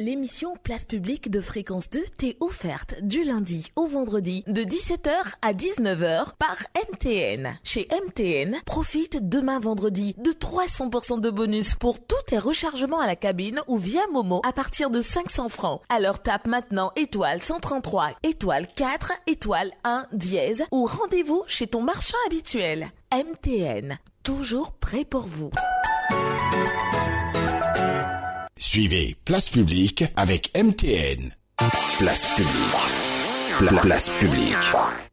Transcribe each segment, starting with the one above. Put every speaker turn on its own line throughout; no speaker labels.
L'émission Place publique de Fréquence 2 t'est offerte du lundi au vendredi de 17h à 19h par MTN. Chez MTN, profite demain vendredi de 300% de bonus pour tous tes rechargements à la cabine ou via Momo à partir de 500 francs. Alors tape maintenant étoile 133, étoile 4, étoile 1, dièse ou rendez-vous chez ton marchand habituel. MTN, toujours prêt pour vous.
Suivez Place Publique avec MTN. Place Publique. Pla- place Publique.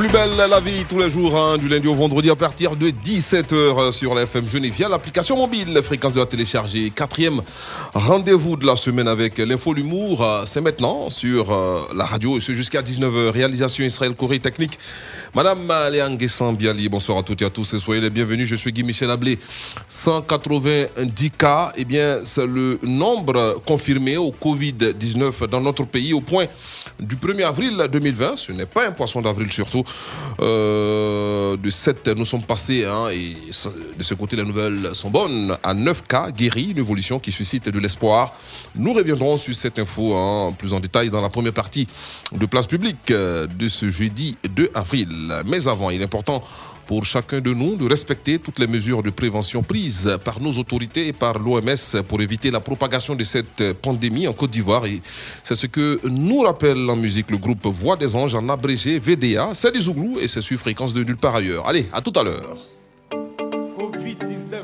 Plus belle la vie tous les jours, hein, du lundi au vendredi à partir de 17h sur la FM Genève via l'application mobile, fréquence de la télécharger. Quatrième rendez-vous de la semaine avec l'info, l'humour, euh, c'est maintenant sur euh, la radio c'est jusqu'à 19h. Réalisation Israël Corée Technique. Madame Léang Biali, bonsoir à toutes et à tous et soyez les bienvenus. Je suis Guy Michel Ablé. 190 cas, eh bien, c'est le nombre confirmé au Covid-19 dans notre pays au point du 1er avril 2020. Ce n'est pas un poisson d'avril surtout. Euh, de 7, nous sommes passés, hein, et de ce côté, les nouvelles sont bonnes, à 9 cas guéris, une évolution qui suscite de l'espoir. Nous reviendrons sur cette info hein, plus en détail dans la première partie de Place Publique euh, de ce jeudi 2 avril. Mais avant, il est important pour chacun de nous de respecter toutes les mesures de prévention prises par nos autorités et par l'OMS pour éviter la propagation de cette pandémie en Côte d'Ivoire. Et c'est ce que nous rappelle en musique le groupe Voix des Anges en abrégé VDA. C'est du Zouglou et c'est sur fréquence de nulle part ailleurs. Allez, à tout à l'heure.
Covid-19.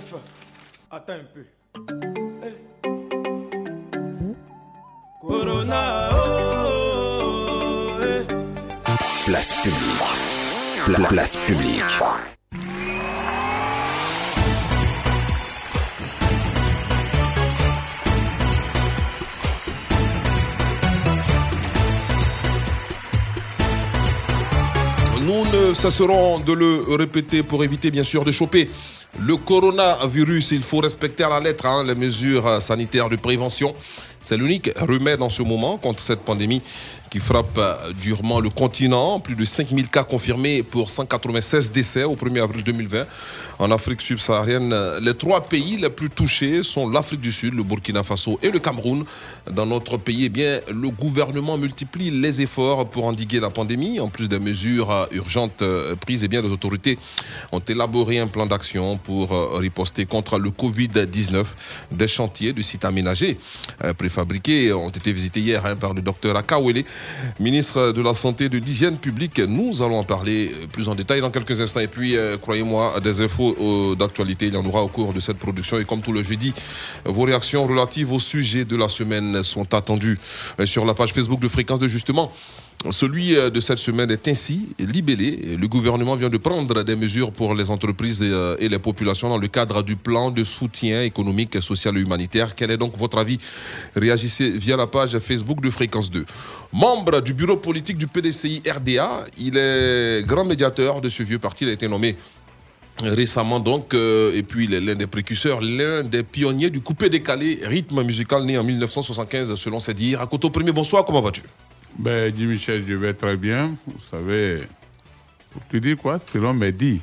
Attends un peu. Eh. Corona. Oh, eh.
Place Publique. Pla- place Publique.
Nous ne cesserons de le répéter pour éviter bien sûr de choper le coronavirus. Il faut respecter à la lettre hein, les mesures sanitaires de prévention. C'est l'unique remède en ce moment contre cette pandémie frappe euh, durement le continent. Plus de 5000 cas confirmés pour 196 décès au 1er avril 2020. En Afrique subsaharienne, euh, les trois pays les plus touchés sont l'Afrique du Sud, le Burkina Faso et le Cameroun. Dans notre pays, eh bien, le gouvernement multiplie les efforts pour endiguer la pandémie. En plus des mesures euh, urgentes prises, eh bien, les autorités ont élaboré un plan d'action pour riposter contre le Covid-19. Des chantiers de sites aménagés préfabriqués ont été visités hier hein, par le docteur Akawele, ministre de la Santé et de l'Hygiène publique. Nous allons en parler euh, plus en détail dans quelques instants. Et puis, euh, croyez-moi, des infos euh, d'actualité, il y en aura au cours de cette production. Et comme tout le jeudi, vos réactions relatives au sujet de la semaine sont attendues sur la page Facebook de Fréquence de Justement. Celui euh, de cette semaine est ainsi libellé. Le gouvernement vient de prendre des mesures pour les entreprises et, euh, et les populations dans le cadre du plan de soutien économique, social et humanitaire. Quel est donc votre avis? Réagissez via la page Facebook de Fréquence 2. Membre du bureau politique du PDCI RDA, il est grand médiateur de ce vieux parti. Il a été nommé récemment donc, euh, et puis il est l'un des précurseurs, l'un des pionniers du coupé décalé, rythme musical né en 1975 selon ses dires. À Koto Premier, bonsoir, comment vas-tu?
Ben, Jimmy Michel, je vais très bien. Vous savez, tu dis quoi Selon mes dits.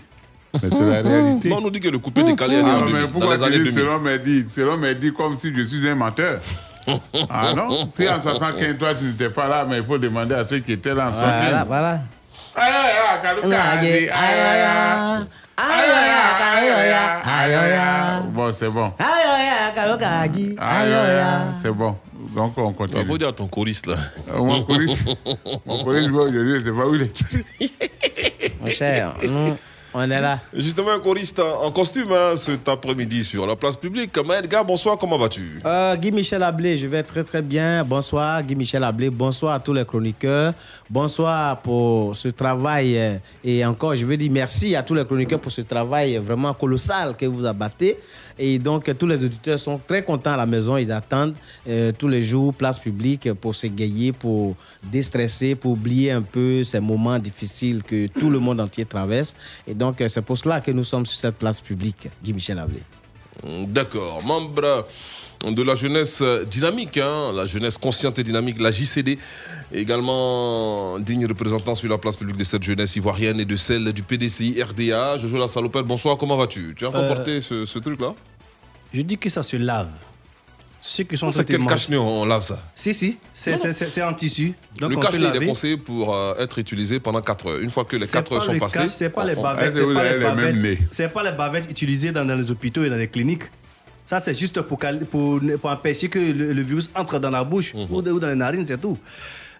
Mais c'est la réalité.
Non, on nous dit que le coupé décalé est né
mais
pourquoi dans les
tu dis selon mes dits Selon mes dits, comme si je suis un menteur. ah non Si en 75, toi, tu n'étais pas là, mais il faut demander à ceux qui étaient là en
Voilà, voilà.
Bon, c'est bon. C'est bon. Donc, on
Il
continue.
faut dire à ton choriste là.
Euh, Mon choriste, mon choriste, je sais pas où il est.
Mon cher, nous, on est là.
Justement, un choriste en en costume hein, cet après-midi sur la place publique. Maël Gars, bonsoir, comment vas-tu?
Euh, Guy Michel Ablé, je vais très très bien. Bonsoir Guy Michel Ablé, bonsoir à tous les chroniqueurs. Bonsoir pour ce travail euh, et encore je veux dire merci à tous les chroniqueurs pour ce travail vraiment colossal que vous abattez. Et donc tous les auditeurs sont très contents à la maison, ils attendent euh, tous les jours place publique pour s'égayer, pour déstresser, pour oublier un peu ces moments difficiles que tout le monde entier traverse. Et donc euh, c'est pour cela que nous sommes sur cette place publique, Guy Michel Ablé.
D'accord. Membre de la jeunesse dynamique, hein, la jeunesse consciente et dynamique, la JCD, également digne représentant sur la place publique de cette jeunesse ivoirienne et de celle du PDCI RDA. Jojo La Salopette, bonsoir, comment vas-tu? Tu as
Euh,
remporté ce, ce truc-là?
Je dis que ça se lave. Ceux qui sont
C'est quel
traitement-
cache on lave ça
Si, si, c'est- c'est c'est- c'est en tissu. Donc
Le
on
cache
peut
il est conseillé pour euh, être utilisé pendant 4 heures. Une fois que les
C'est
4 heures sont passées,
C'est pas les bavettes, c'est pas les pas les bavettes utilisées dans, dans les hôpitaux et dans les cliniques. Ça, c'est juste pour, cal- pour, pour empêcher que le, le virus entre dans la bouche
Mhm.
ou, ou dans les narines, c'est tout.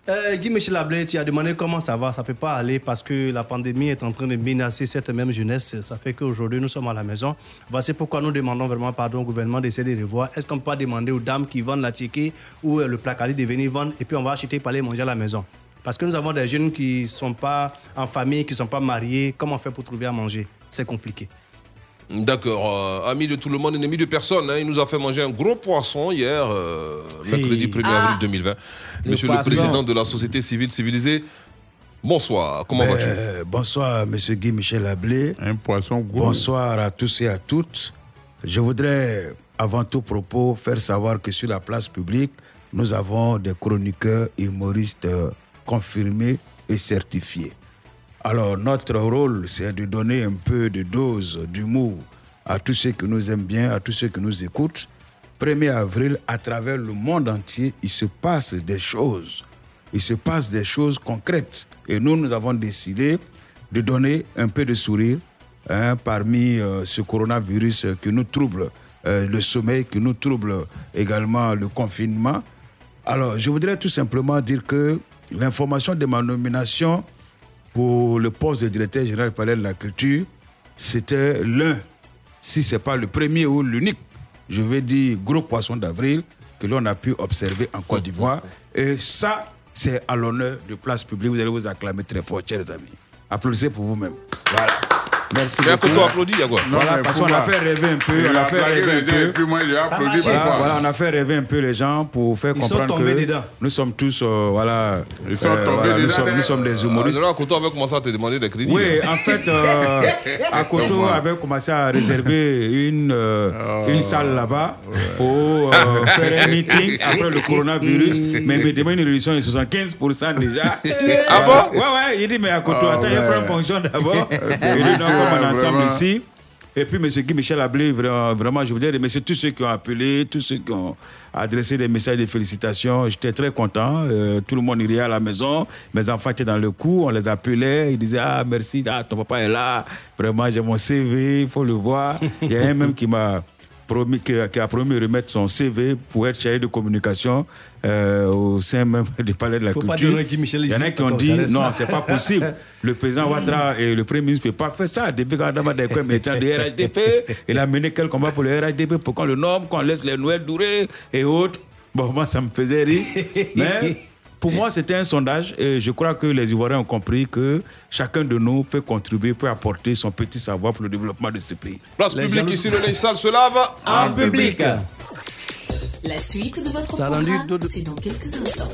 Euh, Guy Michel Ablé, tu as demandé comment ça va. Ça ne peut pas aller parce que la pandémie est en train de menacer cette même jeunesse. Ça fait qu'aujourd'hui, nous sommes à la maison. Voici pourquoi nous demandons vraiment pardon au gouvernement d'essayer de revoir. Est-ce qu'on peut pas demander aux dames qui vendent la ticket ou euh, le placali de venir vendre et puis on va acheter pour aller manger à la maison? Parce que nous avons des jeunes qui ne sont pas en famille, qui ne sont pas mariés. Comment fait pour trouver à manger? C'est compliqué.
D'accord. euh, ami de tout le monde, ennemi de personne. hein, il nous a fait manger un gros poisson hier, euh, mercredi
Hey.
1er
Ah.
avril 2020.
Le
Monsieur le
poisson.
président de la société civile civilisée, bonsoir. Comment vas-tu?
Euh, bonsoir, Monsieur Guy Michel Ablé.
Un poisson gros.
Bonsoir à tous et à toutes. Je voudrais, avant tout propos, faire savoir que sur la place publique, nous avons des chroniqueurs humoristes euh, confirmés et certifiés. Alors, notre rôle, c'est de donner un peu de dose d'humour à tous ceux qui nous aiment bien, à tous ceux qui nous écoutent. 1er avril, à travers le monde entier, il se passe des choses. Il se passe des choses concrètes. Et nous, nous avons décidé de donner un peu de sourire hein, parmi euh, ce coronavirus qui nous trouble euh, le sommeil, qui nous trouble également le confinement. Alors, je voudrais tout simplement dire que l'information de ma nomination pour le poste de directeur général du palais de la culture, c'était l'un, si ce n'est pas le premier ou l'unique, je vais dire gros poisson d'avril que l'on a pu observer en Côte d'Ivoire. Et ça, c'est à l'honneur de place publique. Vous allez vous acclamer très fort, chers amis. Applaudissez pour vous-même. Voilà. Merci
Mais à
beaucoup.
côté, applaudis, Yagua.
Non,
Voilà, parce qu'on a fait rêver un peu, on a fait rêver
les
un peu.
Et puis moi, applaudi.
Voilà, on a fait rêver un peu les gens pour faire
Ils sont
comprendre
tombés
que
dedans.
nous sommes tous, euh, voilà,
Ils sont
euh,
tombés dedans,
nous sommes des humoristes.
Alors, à côté, on va commencer à te demander des crédits.
Oui,
hein.
en fait, euh, Akoto avait commencé à réserver une, une salle là-bas pour faire un meeting après le coronavirus. Mais il me demande une réduction de 75% déjà.
Ah bon
Ouais, ouais, il dit, mais Akoto,
Ah
attends, il prend une fonction d'abord. Il dit, non, comme on est ensemble ici. Et puis, M. Guy Michel Ablé, vra- vraiment, je voudrais remercier tous ceux qui ont appelé, tous ceux qui ont adressé des messages de félicitations. J'étais très content. Euh, tout le monde irait à la maison. Mes enfants étaient dans le coup. On les appelait. Ils disaient Ah, merci, ah, ton papa est là. Vraiment, j'ai mon CV, il faut le voir. Il y a un même qui m'a promis, qui, a- qui a promis de remettre son CV pour être chargé de communication euh, au sein même du palais de la
Faut
culture. Il y en a qui ont dit non, c'est pas possible. Le président Ouattara et le premier ministre ne peuvent pas faire ça. Depuis qu'on a des coins militants de RHDP, il a mené quel combat pour le RHDP pour qu'on le nomme, qu'on laisse les Noël durer et autres. Bon, moi, ça me faisait rire. Mais pour moi, c'était un sondage et je crois que les Ivoiriens ont compris que chacun de nous peut contribuer, peut apporter son petit savoir pour le développement de ce pays.
Place
Les
publique, ici, le linge sale se lave.
En public.
La suite de votre
Ça
programme, c'est dans quelques instants.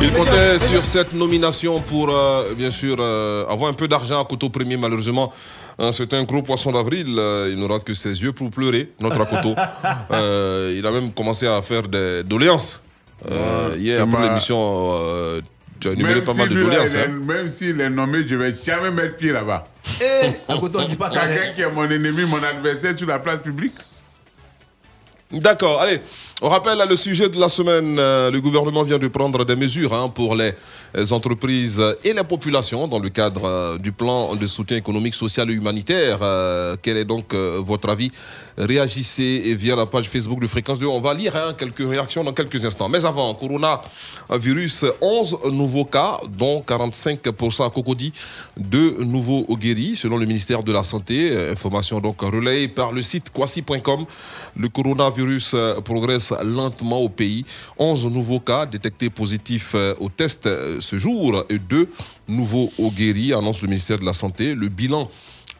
Il comptait sur cette nomination pour, euh, bien sûr, euh, avoir un peu d'argent à Koto Premier. Malheureusement, c'est un gros poisson d'avril. euh, il n'aura que ses yeux pour pleurer, notre Akoto. Euh, il a même commencé à faire des doléances. Euh, hier, après l'émission, euh, tu as énuméré pas mal de doléances.
il est-
hein.
Même s'il est nommé, je ne vais jamais mettre pied là-bas.
Eh, on dit pas ça. hein.
Quelqu'un qui est mon ennemi, mon adversaire sur la place publique.
D'accord, allez. On rappelle là, le sujet de la semaine. euh, le gouvernement vient de prendre des mesures hein, pour les entreprises et les populations dans le cadre euh, du plan de soutien économique, social et humanitaire. Euh, quel est donc votre avis? Réagissez via la page Facebook de Fréquence 2. On va lire hein, quelques réactions dans quelques instants. Mais avant, coronavirus, 11 nouveaux cas, dont 45% à Cocody, deux nouveaux guéris, selon le ministère de la Santé. Information donc relayée par le site quasi.com. Le coronavirus euh, lentement au pays. 11 nouveaux cas détectés positifs euh, au test euh, ce jour et deux nouveaux guéris, annonce le ministère de la Santé. Le bilan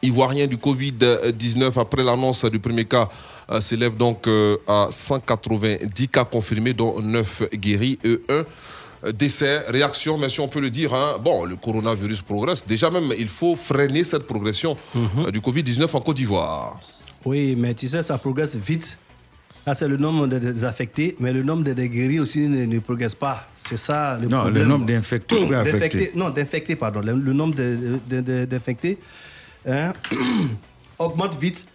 ivoirien du Covid-19 après l'annonce du premier cas euh, s'élève donc à 190 cas confirmés, dont 9 guéris et 1 euh, décès, réaction, mais si on peut le dire, hein, bon, le coronavirus progresse. Déjà même, il faut freiner cette progression euh, du Covid-19 en Côte d'Ivoire.
Oui, mais tu sais, ça progresse vite. Là, c'est le nombre de- des affectés, mais le nombre de, des guéris aussi ne, ne progresse pas. C'est ça le
Non,
problème.
le nombre d'infectés ou
D'infectés,
affectés
Non, d'infectés, pardon. Le, le nombre d'infectés hein, augmente vite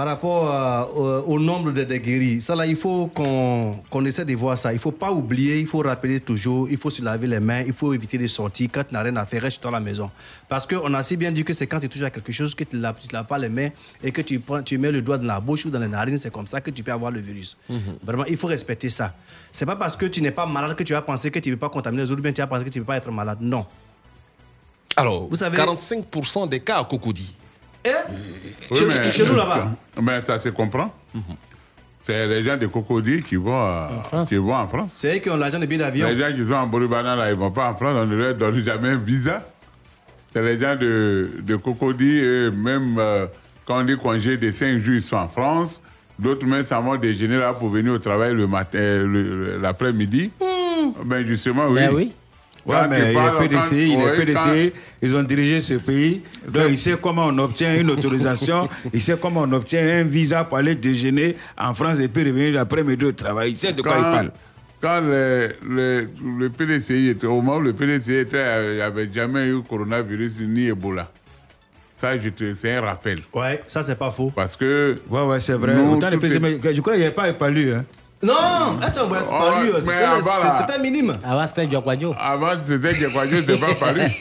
par rapport euh, au, nombre de, de guéris. Ça, là, il faut qu'on qu'on essaie de voir ça. Il ne faut pas oublier, il faut rappeler toujours, il faut se laver les mains, il faut éviter de sortir. Quand tu n'as rien à faire, reste dans la maison. Parce qu'on a si bien dit que c'est quand tu touches à quelque chose que tu ne laves, pas les mains et que tu, prends, tu mets le doigt dans la bouche ou dans les narines, c'est comme ça que tu peux avoir le virus. Vraiment, il faut respecter ça. C'est pas parce que tu n'es pas malade que tu vas penser que tu ne peux pas contaminer les autres, ou bien tu vas penser que tu ne peux pas être malade. Non.
Alors,
Vous savez-
45% des cas à Cocody.
Eh chez, chez nous là-bas.
Ça, mais ça se comprend. C'est les gens de Cocody qui vont, euh, qui vont en France.
C'est eux qui ont l'argent de billets d'avion.
Les gens qui sont en Boribana, là, ils ne vont pas en France, on ne leur donne jamais un visa. C'est les gens de, de Cocody, et même euh, quand on dit congé de 5 jours, ils sont en France. D'autres même s'en vont déjeuner là pour venir au travail le matin, le- l'après-midi. Ben justement, oui.
Ben oui.
Ouais,
Quand
mais il est PDC, il est PDC, ils ont dirigé ce pays. Donc, il sait comment on obtient une autorisation, il sait comment on obtient un visa pour aller déjeuner en France et puis revenir l'après-midi au travail. Il sait de quoi il parle.
Quand le, le, le PDCI était, au moment où le PDCI était, euh, il n'y avait jamais eu coronavirus ni Ebola. Ça, c'est un rappel.
Ouais, ça c'est pas faux.
Parce que.
Ouais, ouais, c'est vrai.
nous,
Autant
est-
mais je crois qu'il n'y avait pas épalu. Hein.
Non,
Oh,
paru
mais
C'était c'était minime.
Avant, c'était Diokwadjo.
Avant, c'était Djekwadjo, c'était pas paru.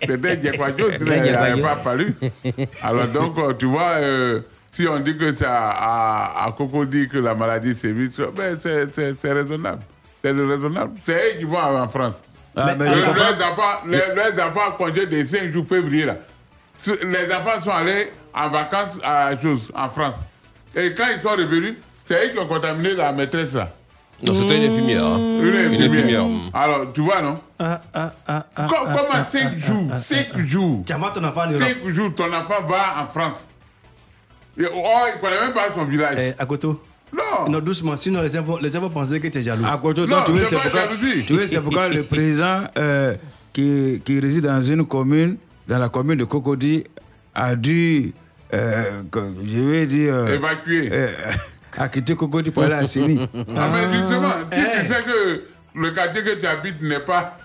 c'était n'avait
Djekwadjo.
pas paru. Alors donc, euh, tu vois, euh, si on dit que c'est à, à, à Cocody que la maladie s'est vite, ben c'est- raisonnable. C'est raisonnable. C'est eux qui vont en France.
Ah, mais
Le-
je comprends.
leurs enfants, les- enfants en congé de 5 jours février, là. Les enfants sont allés en vacances à chose, en France. Et quand ils sont revenus, c'est eux qui ont contaminé la maîtresse là.
Non, c'était une infirmière. hein.
Une
Une infirmière. mm.
Alors, tu vois, non?
Ah, ah, ah, ah, ah,
Comment
ah,
5
ah,
jours,
ah,
5 jours,
Tu envoies ton enfant en Europe.
5 jours, ton enfant va en France. Et, oh, il ne connaît même pas son village.
Eh, à côté.
non.
Non, doucement, sinon les gens vont, les gens vont penser que tu es jaloux.
À côté,
Non,
toi, tu vois,
c'est
pourquoi,
jalousie.
tu vois, c'est pourquoi le président euh, qui, qui réside dans une commune, dans la commune de Cocody, a dû, euh, je vais dire,
Évacué.
euh, a quitté Cocody pour aller à Sini.
Ah, mais justement, si tu sais que le quartier que tu habites n'est pas,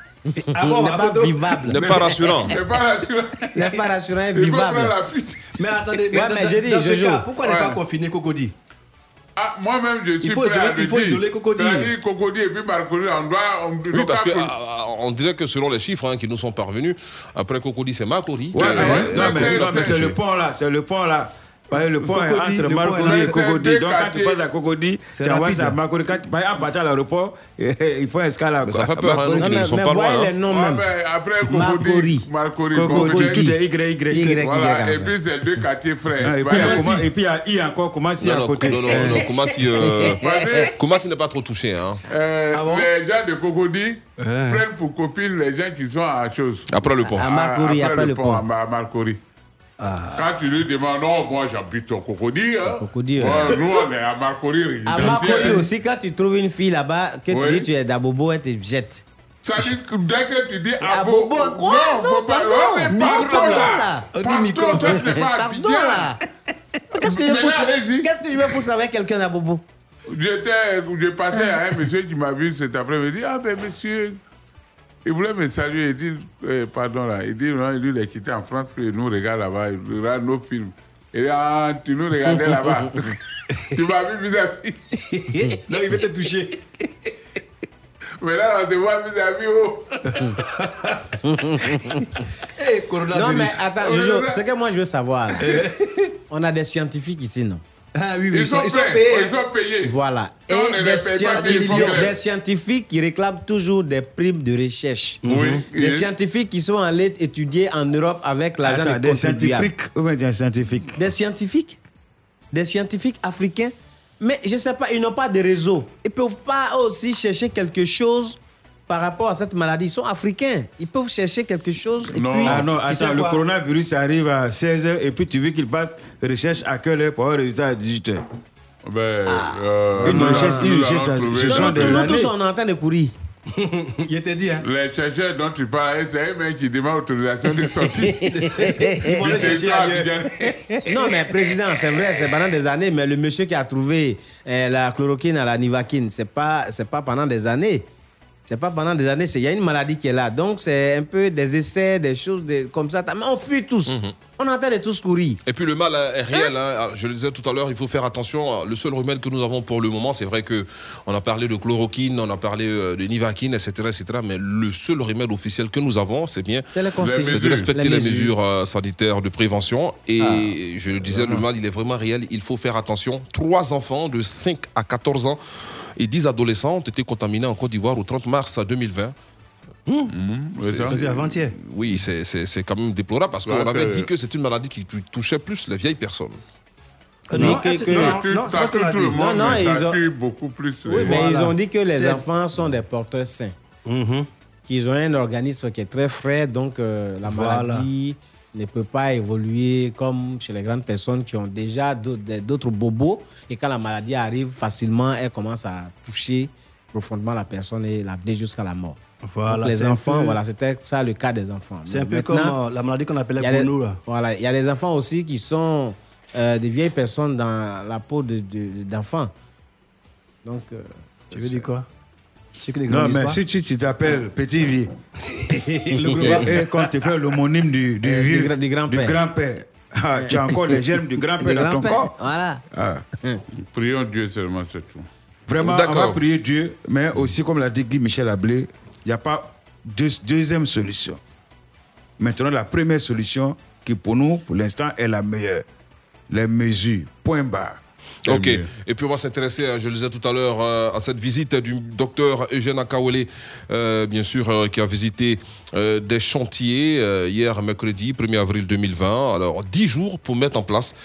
Ah bon,
n'est
à
pas vivable.
N'est pas rassurant.
n'est pas rassurant,
N'est pas rassurant et
il faut prendre
vivable.
la fuite.
Mais attendez,
Ouais,
dans,
mais j'ai dit,
dans ce
Jojo.
cas, pourquoi ne
Ouais.
pas confiner Cocody?
Ah, moi-même, je suis
faut
prêt
isoler-
à
il faut isoler Cocody.
Cocody et puis Marconi, on doit... On,
Oui, parce que ah, ah, on dirait que selon les chiffres hein, qui nous sont parvenus, après Cocody, c'est Macori.
Ouais,
Ouais,
mais,
ouais,
non,
ouais,
mais, mais
c'est-
c'est le pont là, c'est le pont là. Que le pont
Cocody,
est entre
là,
et Cocody. Donc quand tu passes à Cocody, tu envoies à Marconi. Quand tu vas à l'aéroport, il faut un escale à
ça fait peur, hein, donc ils ne sont pas loin. hein.
les noms
Ouais,
même.
mais après
Marcori.
Cocody, Marcori,
Cocody,
Cocody,
tout est Y, Y.
Y.
Voilà, et puis c'est deux quartiers frères.
Ah, Et puis
Bah,
il y a encore, comment si
Non,
à côté
non, non, non, Koumassi, euh. Koumassi n'est pas trop touché. Hein.
Euh,
Ah
les gens de Cocody prennent pour copines les gens qui sont à chose.
Après le pont.
À Marcory, après le pont.
À Marcory. Quand tu lui demandes, non, moi j'habite au Cocody. Hein.
Cocody,
Ouais,
ouais.
nous, on est à Marcory.
À. Marcory aussi, quand tu trouves une fille là-bas, que tu dis tu es d'Abobo, elle te jette.
Ça dit que dès que tu dis
Ah,
Abo,
Bobo, quoi? Non,
pas-
pardon. Micro,
pardon,
pardon,
là.
là.
On dit
Pardon,
micro.
Pardon
Abidjan.
là. Qu'est-ce que je fous. Qu'est-ce que je vais foutre avec quelqu'un d'Abobo?
J'étais, je passais à un monsieur qui m'a vu cet après-midi. Ah ben monsieur, il voulait me saluer. Il dit, eh, pardon là, il dit non, il dit, il est quitté en France, que nous regarde là-bas, il regarde nos films. Il dit, ah, tu nous regardais là-bas. tu m'as vu vis-à-vis.
Non, il va te toucher.
Mais là, on se voit vis-à-vis. Oh.
Eh, coronavirus.
Non, mais attends, Jojo, ce que moi je veux savoir, on a des scientifiques ici, non?
Ah oui, oui,
Ils, sont,
payés.
ils sont payés.
Voilà. Et des, scientifiques, des scientifiques qui réclament toujours des primes de recherche.
Oui.
Des scientifiques qui sont allés étudier en Europe avec l'argent des contribuables.
scientifiques des scientifiques?
Des scientifiques Des scientifiques africains Mais je ne sais pas, ils n'ont pas de réseau. Ils ne peuvent pas aussi chercher quelque chose par rapport à cette maladie. Ils sont africains. Ils peuvent chercher quelque chose. Et
Non.
puis,
Ah non, attends, le
quoi?
coronavirus arrive à 16h et puis tu veux qu'il fasse recherche à quelle heure pour avoir un résultat à 18h
Ben, euh,
Une
allons-
une
allons
ce
trouver-
sont des
Nous
années.
tous, on est en train de courir.
Il était dit, hein.
Les chercheurs dont tu parles, c'est un mec qui demande autorisation de sortie.
Non, mais président, c'est vrai, c'est pendant des années, mais le monsieur qui a trouvé euh, la chloroquine à la nivaquine, c'est pas, c'est pas pendant des années. C'est pas pendant des années, il y a une maladie qui est là. Donc, c'est un peu des essais, des choses de- comme ça. Mais on fuit tous. On est en train de tous courir.
Et puis le mal est réel. hein. Je le disais tout à l'heure, il faut faire attention. Le seul remède que nous avons pour le moment, c'est vrai que on a parlé de chloroquine, on a parlé euh, de nivaquine, etc., etc. Mais le seul remède officiel que nous avons, c'est bien, de respecter les, mesures, euh, sanitaires de prévention. Et je le disais, le mal, il est vraiment réel. Il faut faire attention. Trois enfants de 5 à 14 ans et 10 adolescents ont été contaminés en Côte d'Ivoire au 30 mars 2020.
Oui, ça.
C'est avant-hier.
Oui, c'est- quand même déplorable parce qu'on avait
c'est-
dit que c'est une maladie qui tou- touchait plus les vieilles personnes.
Euh, Non,
que- que-
non,
Ça
non,
tue-
non, c'est
ça
pas ce qu'on
tue
a
tout
dit.
le monde,
Non, non,
mais
ils ont-
beaucoup plus.
Oui,
les-
mais ils ont dit que les enfants sont des porteurs sains.
Mhm.
Qu'ils ont un organisme qui est très frais, donc euh, la
Voilà.
maladie ne peut pas évoluer comme chez les grandes personnes qui ont déjà d'autres d'autres bobos. Et quand la maladie arrive facilement, elle commence à toucher profondément la personne et l'amener jusqu'à la mort.
Voilà,
Donc, les enfants,
peu-
voilà, c'était ça le cas des enfants.
C'est un peu comme
maintenant,
euh, la maladie qu'on appelait là.
Voilà, il y a des enfants aussi qui sont euh, des vieilles personnes dans la peau de- de- d'enfants. Donc, euh,
Tu veux dire quoi? Que les
Non, mais
pas.
si tu tu t'appelles Petit Vieux,
Le
et, quand tu fais l'homonyme du, du
Euh, du
vieux,
gra- du grand-père.
ah, tu as encore les germes du grand-père dans ton corps.
Voilà.
Ah.
Prions Dieu seulement, c'est tout.
Vraiment, on
D'accord.
va prier Dieu, mais aussi, comme l'a dit Guy Michel Ablé, il n'y a pas de deuxième solution. Maintenant, la première solution, qui pour nous, pour l'instant, est la meilleure. Les mesures, point barre.
Ok.
mieux.
Et puis on va s'intéresser, hein, je le disais tout à l'heure, euh, à cette visite du docteur Eugène Akawele, euh, bien sûr, euh, qui a visité euh, des chantiers euh, hier mercredi 1er avril 2020. Alors 10 jours pour mettre en place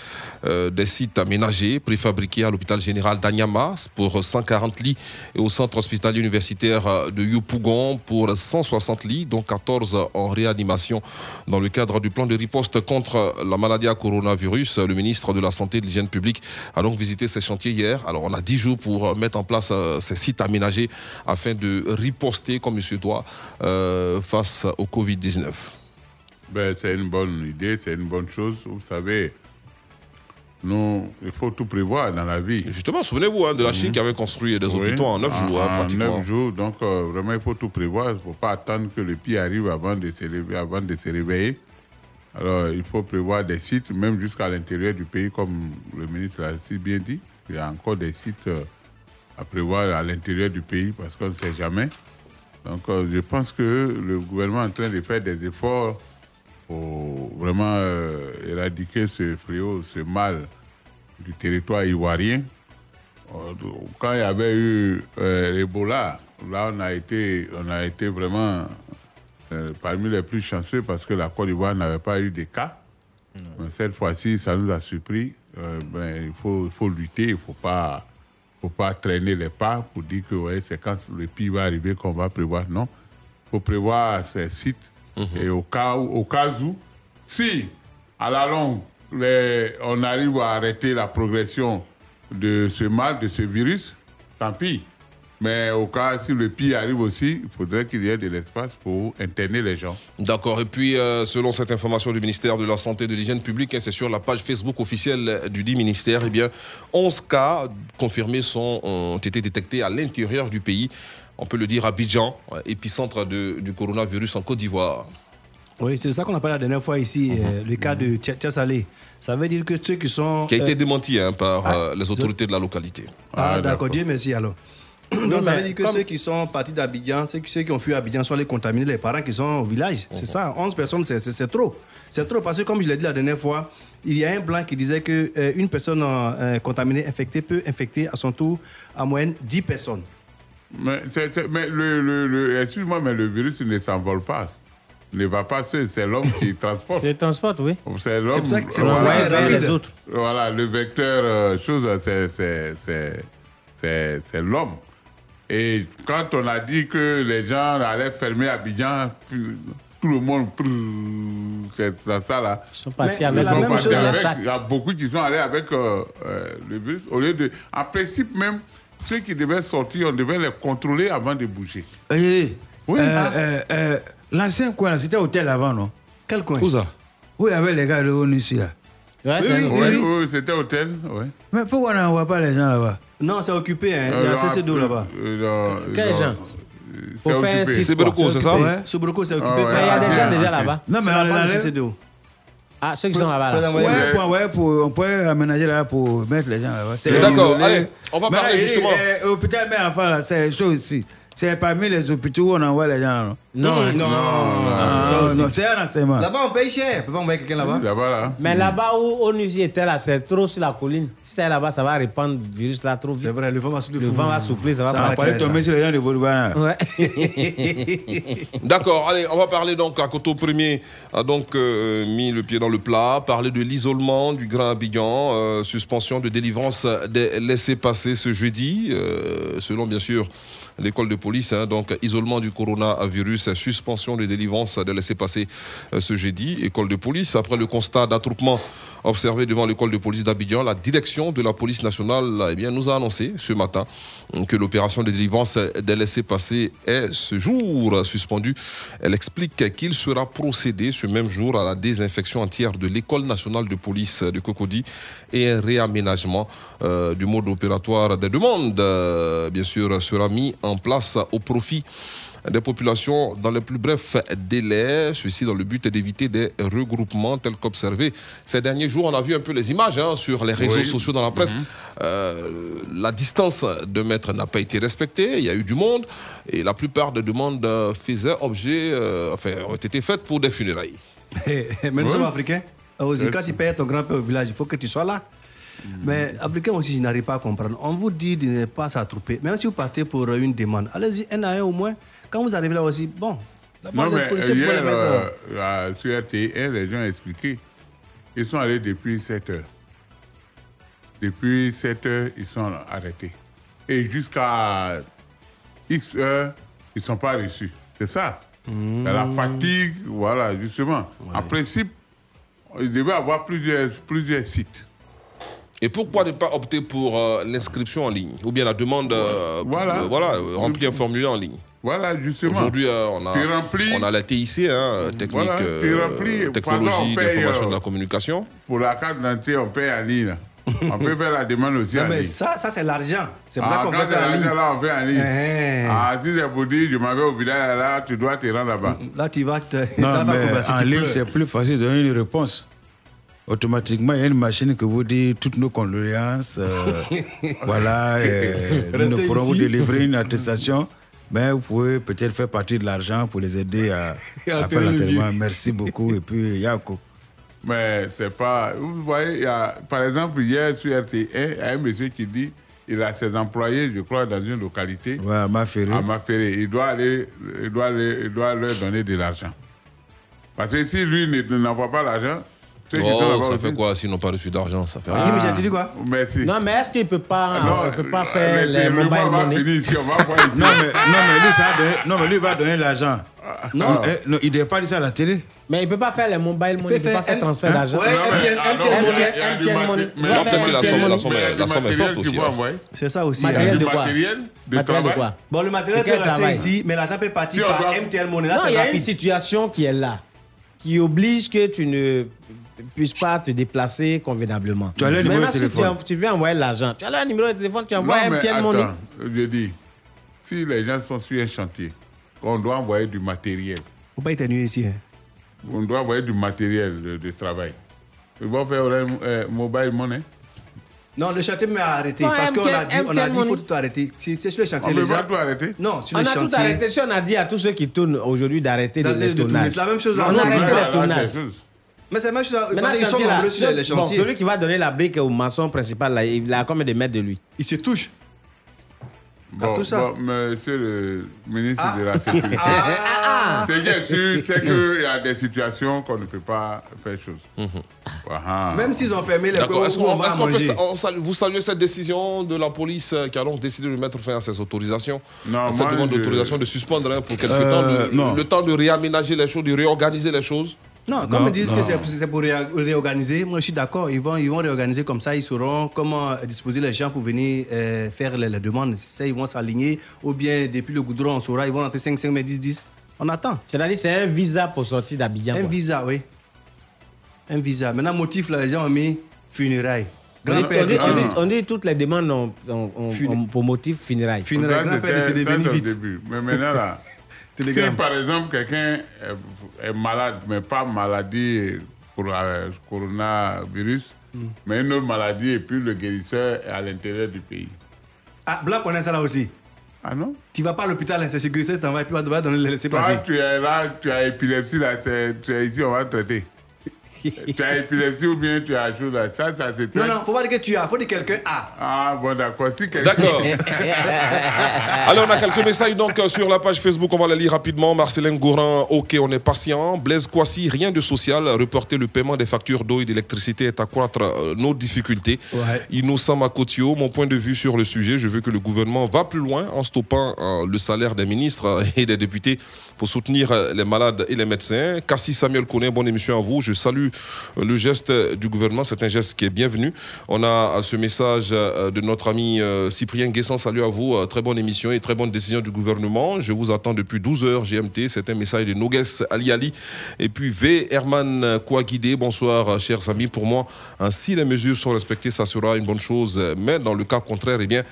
euh, des sites aménagés, préfabriqués à l'hôpital général d'Anyama pour 140 lits et au centre hospitalier universitaire de Yopougon pour 160 lits, dont 14 en réanimation dans le cadre du plan de riposte contre la maladie à coronavirus. Le ministre de la Santé et de l'Hygiène publique a donc visité ces chantiers hier. Alors on a 10 jours pour mettre en place ces sites aménagés afin de riposter comme il se doit euh, face au Covid-19.
Ben, c'est une bonne idée, c'est une bonne chose. Vous savez, nous, il faut tout prévoir dans la vie.
Justement, souvenez-vous hein, de la Chine qui avait construit des
Oui,
hôpitaux en 9 jours, hein,
en
pratiquement.
neuf jours, donc euh, vraiment, il faut tout prévoir. Il ne faut pas attendre que le pire arrive avant de, se réveiller, avant de se réveiller. Alors, il faut prévoir des sites, même jusqu'à l'intérieur du pays, comme le ministre l'a si bien dit. Il y a encore des sites euh, à prévoir à l'intérieur du pays parce qu'on ne sait jamais. Donc, euh, je pense que le gouvernement est en train de faire des efforts pour vraiment euh, éradiquer ce fléau, ce mal du territoire ivoirien. Euh, Quand il y avait eu euh, l'Ebola, là, on a été, on a été vraiment euh, parmi les plus chanceux parce que la Côte d'Ivoire n'avait pas eu de cas. Mais cette fois-ci, ça nous a surpris. Ben, il, faut, il faut lutter, il ne faut pas, faut pas traîner les pas pour dire que ouais, c'est quand le pire va arriver qu'on va prévoir. Non. Il faut prévoir ces sites. Et au cas, où, au cas où, si à la longue, les- on arrive à arrêter la progression de ce mal, de ce virus, tant pis. Mais au cas si le pire arrive aussi, il faudrait qu'il y ait de l'espace pour interner les gens.
D'accord. Et puis, euh, selon cette information du ministère de la Santé et de l'Hygiène publique, hein, c'est sur la page Facebook officielle du dit ministère, eh bien, 11 cas confirmés sont, ont été détectés à l'intérieur du pays. On peut le dire à Abidjan, euh, épicentre de- du coronavirus en Côte d'Ivoire.
Oui, c'est ça qu'on a parlé la dernière fois ici, euh, le cas de Tia Tia Salé. Ça veut dire que ceux qui sont.
Qui a été
euh,
démenti hein, par
ah,
euh, les autorités de la localité.
Ah,
Ah,
d'accord,
d'accord.
Dieu merci alors.
Non,
Donc ça
mais
veut dire que
comme-
ceux qui sont partis d'Abidjan, ceux, qui- ont fui Abidjan sont allés contaminer les parents qui sont au village. C'est ça, 11 personnes, c'est- trop. C'est trop parce que comme je l'ai dit la dernière fois, il y a un blanc qui disait que euh, une personne euh, contaminée, infectée, peut infecter à son tour en moyenne 10 personnes.
Mais, mais le, le- le- excuse-moi, mais le virus ne s'envole pas. Il ne va pas seul, c'est l'homme qui transporte.
Je transporte, oui.
C'est l'homme.
C'est pour ça que c'est ça
vers
rapide.
les autres.
Voilà, le vecteur, euh, chose, c'est- c'est- c'est c'est- c'est l'homme. Et quand on a dit que les gens allaient fermer Abidjan, tout le monde, c'est dans ça là.
Ils sont partis
Mais
avec
la même chose,
avec. Il y a beaucoup qui sont allés avec euh, euh, le bus. Au lieu de. En principe, même, ceux qui devaient sortir, on devait les contrôler avant de bouger.
Eh,
Oui.
euh,
Ah.
euh, euh, L'ancien coin, là, c'était hôtel avant, non?
Quel coin?
Où ça?
Où il y avait les gars de l'ONU ici, là.
Ouais,
Oui,
c'est
oui,
un-
Oui,
oui.
oui, c'était hôtel. Ouais.
Mais pourquoi on n'envoie pas les gens là-bas?
Non, c'est occupé. Hein. Il y a CC2
dans-
là-bas.
euh,
Quels gens
C'est
faire un
occupé.
site,
C'est c'est ça?
Occupé.
Ouais.
Sobroko, c'est occupé.
Ah ouais.
Mais il y a des
Ah,
gens déjà là-bas.
Non, mais
C'est
on
du
enlève.
CC2.
Ah, ceux qui sont là-bas. Là.
Ouais,
Ouais.
pour, ouais, pour, on peut aménager là pour mettre les gens là-bas. C'est
D'accord, allez, on va
Mais
parler justement.
eh, Hôpital mais enfant là, c'est chaud aussi. C'est parmi les hôpitaux où on envoie les gens. Non,
Non.
Non,
Ah,
non,
non, c'est un renseignement.
Là-bas, on paye cher. On peut pas envoyer quelqu'un là-bas.
Là-bas, là.
Mais là-bas où Onusi était là, c'est trop sur la colline. Si c'est là-bas, ça va répandre le virus là trop
C'est
vite.
vrai, le vent va souffler.
Le vent va souffler, ça va
Ça
On
va ça.
tomber sur les gens de Bourgogne.
Ouais.
D'accord, allez, on va parler donc, à Coteau Premier a donc euh, mis le pied dans le plat, parler de l'isolement du Grand Abidjan, euh, suspension de délivrance des laissés-passer ce jeudi, euh, selon bien sûr l'école de police, hein, donc isolement du coronavirus, suspension de délivrance des laissés-passer euh, ce jeudi, école de police, après le constat d'attroupement observé devant l'école de police d'Abidjan, la direction de la police nationale eh bien, nous a annoncé ce matin que l'opération de délivrance des laissés-passer est ce jour suspendue. Elle explique qu'il sera procédé ce même jour à la désinfection entière de l'école nationale de police de Cocody et un réaménagement euh, du mode opératoire des demandes, euh, bien sûr, sera mis en place au profit des populations dans les plus brefs délais, ceci dans le but d'éviter des regroupements tels qu'observés ces derniers jours. On a vu un peu les images hein, sur les réseaux
Oui.
sociaux, dans la presse. Euh, la distance de mètres n'a pas été respectée, il y a eu du monde et la plupart des demandes faisaient objet, euh, enfin, ont été faites pour des funérailles.
Mais nous sommes africains. Aussi, quand tu payes ton grand-père au village, il faut que tu sois là. Mais africains aussi, je n'arrive pas à comprendre. On vous dit de ne pas s'attrouper. Même si vous partez pour une demande, allez-y un à un au moins. Quand vous arrivez là aussi, bon,
Non, mais hier, euh, à- sur RTL, les gens ont expliqué. Ils sont allés depuis 7 heures. Depuis 7 heures, ils sont arrêtés. Et jusqu'à X heures, ils ne sont pas reçus. C'est ça.
Mmh.
La fatigue, voilà, justement. En principe, il devait avoir plusieurs, plusieurs sites.
Et pourquoi ne pas opter pour euh, l'inscription en ligne ou bien la demande, euh,
Voilà.
euh, voilà, euh, remplir un formulaire en ligne?
Voilà, justement.
Aujourd'hui, euh, on, a,
remplis.
on a la TIC, hein, technique,
Voilà,
euh,
remplis.
technologie d'information
euh,
de la communication.
Pour la carte d'identité, on paye en ligne. là. On peut faire la demande aussi
Non,
en
mais
ligne.
ça, ça c'est l'argent. C'est pour ça
Ah,
qu'on
quand
fait ça en ligne.
là, on fait en ligne.
Eh,
Ah, si c'est pour dire, je m'avais au village là, tu dois te rendre là-bas.
Là, tu vas te.
Non, mais en ligne, c'est plus facile de donner une réponse. Automatiquement, il y a une machine qui vous dit toutes nos condoléances. euh, voilà, euh, nous pourrons vous délivrer une attestation, mais vous pouvez peut-être faire partie de l'argent pour les aider à, à faire
le
l'enterrement. Merci beaucoup. Et puis, Yako.
Mais c'est pas. Vous voyez, il y a, par exemple, hier sur RT1, il y a un monsieur qui dit il a ses employés, je crois, dans une localité,
Ouais, ma férie.
à Maféré. Il doit, aller, il, doit aller, il doit leur donner de l'argent. Parce que si lui ne- n'envoie pas l'argent,
Oh, ça fait quoi s'ils n'ont pas reçu d'argent Ça fait
Guy
rien.
Michel, tu dis quoi
Merci.
Non, mais est-ce qu'il ne peut pas,
Non,
il peut pas
euh,
faire les mobile money?
finir ici, on va voir ici.
Non, mais, non, mais lui, ça va donner- non, mais lui va donner l'argent.
Non.
Eh, non, il ne devait pas dire ça à la télé.
Mais il ne peut pas faire les mobile money, il ne peut pas faire transfert d'argent.
Ouais,
Non,
MTN,
ah, non,
money,
Non,
peut-être que la somme- est- forte aussi. hein.
C'est ça aussi.
Matériel
du
de quoi
matériel de
Matériel de
travail.
quoi
Bon, le matériel peut rester
travail
ici, mais l'argent peut partir par MTN Money. Là,
Non,
c'est
il y a une situation qui est là, qui oblige que tu ne puisses pas te déplacer convenablement.
Tu as le numéro
Maintenant,
de
si tu,
téléphone.
tu veux envoyer l'argent, tu as le numéro de téléphone, tu
Non,
envoies
mais
MTN Money.
je dis, si les gens sont sur un chantier, on doit envoyer du matériel.
Faut pas éternuer ici. hein.
On doit envoyer du matériel de, de travail. Ils vont faire euh, mobile money.
Non, le chantier m'a arrêté.
Non,
parce qu'on a dit, on a dit il faut tout arrêter. Si c'est sur le
On
chantier,
ne peut
les
pas
gens.
tout arrêter.
Non, sur
On
le
a tout
chantier.
arrêté. Si on a dit à tous ceux qui tournent aujourd'hui d'arrêter
les- de tourner.
tournage.
C'est la même chose,
On
là.
a
Non,
arrêté
non,
le
là, c'est.
Mais c'est même chose.
Maintenant,
sont
là,
nombreux sur les
bon, celui qui va donner la brique au maçon principal, là, il a combien de mètres de lui?
Ils se touchent.
Bon,
tout ça.
bon, monsieur le ministre
Ah.
de la Sécurité.
Ah,
Ce qui est sûr, c'est qu'il y a des situations qu'on ne peut pas faire chose. Ah,
Même s'ils ont fermé les
D'accord. Est-ce qu'on- peut on salue- vous saluez cette décision de la police euh, qui a donc décidé de mettre fin à ces autorisations?
Non,
Cette demande d'autorisation de suspendre hein, pour quelque
Euh,
temps,
non.
le temps de réaménager les choses, de réorganiser les choses
Non, comme
Non,
ils disent
non.
que c'est pour réorganiser, moi je suis d'accord. Ils vont, ils vont réorganiser comme ça, ils sauront comment disposer les gens pour venir euh, faire les, les demandes. Ça, ils vont s'aligner, ou bien depuis le goudron, on saura, ils vont entrer 5, 5, mais 10, 10. On attend.
C'est-à-dire c'est un visa pour sortir d'Abidjan.
Un
quoi.
visa, oui. Un visa. Maintenant, motif, là, les gens ont mis funérailles.
On dit, on dit-
décédé.
on dit- on dit toutes les demandes ont- ont- ont-
Funé-
ont pour motif funérailles.
Funérailles.
Ça,
Grand-père décédé, venez vite.
début. Mais maintenant, là, si par exemple quelqu'un est, est malade, mais pas maladie pour le coronavirus,
Hmm.
mais une autre maladie, et puis le guérisseur est à l'intérieur du pays.
Ah, Blanc connaît ça là aussi.
Ah non?
Tu vas pas à l'hôpital, hein, c'est sécurisé, t'en vas et puis on va donner le laisser
Toi,
passer.
tu es là, tu as épilepsie, là, tu es ici, on va te traiter. Tu as épilepsie ou bien tu as chose là. Ça, ça c'est
Non, non, faut pas dire que tu as, faut dire que quelqu'un a.
Ah, bon, d'accord. Si quelqu'un.
D'accord. Allez, on a quelques messages donc euh, sur la page Facebook, on va les lire rapidement. Marcelin Gourin, ok, on est patient. Blaise Kwasi, rien de social. Reporter le paiement des factures d'eau et d'électricité est accroître euh, nos difficultés.
Ouais.
Innocent Makotio, mon point de vue sur le sujet, je veux que le gouvernement va plus loin en stoppant euh, le salaire des ministres et des députés pour soutenir euh, les malades et les médecins. Cassie Samuel Koné, bonne émission à vous. Je salue euh, le geste du gouvernement, c'est un geste qui est bienvenu. On a euh, ce message de notre ami Cyprien Guessan, salut à vous, très bonne émission et très bonne décision du gouvernement. Je vous attends depuis 12 heures GMT, c'est un message de Nogues Ali Ali. Et puis V. Herman Kouaguidé, bonsoir chers amis. Pour moi, hein, si les mesures sont respectées, ça sera une bonne chose. Mais dans le cas contraire, eh bien,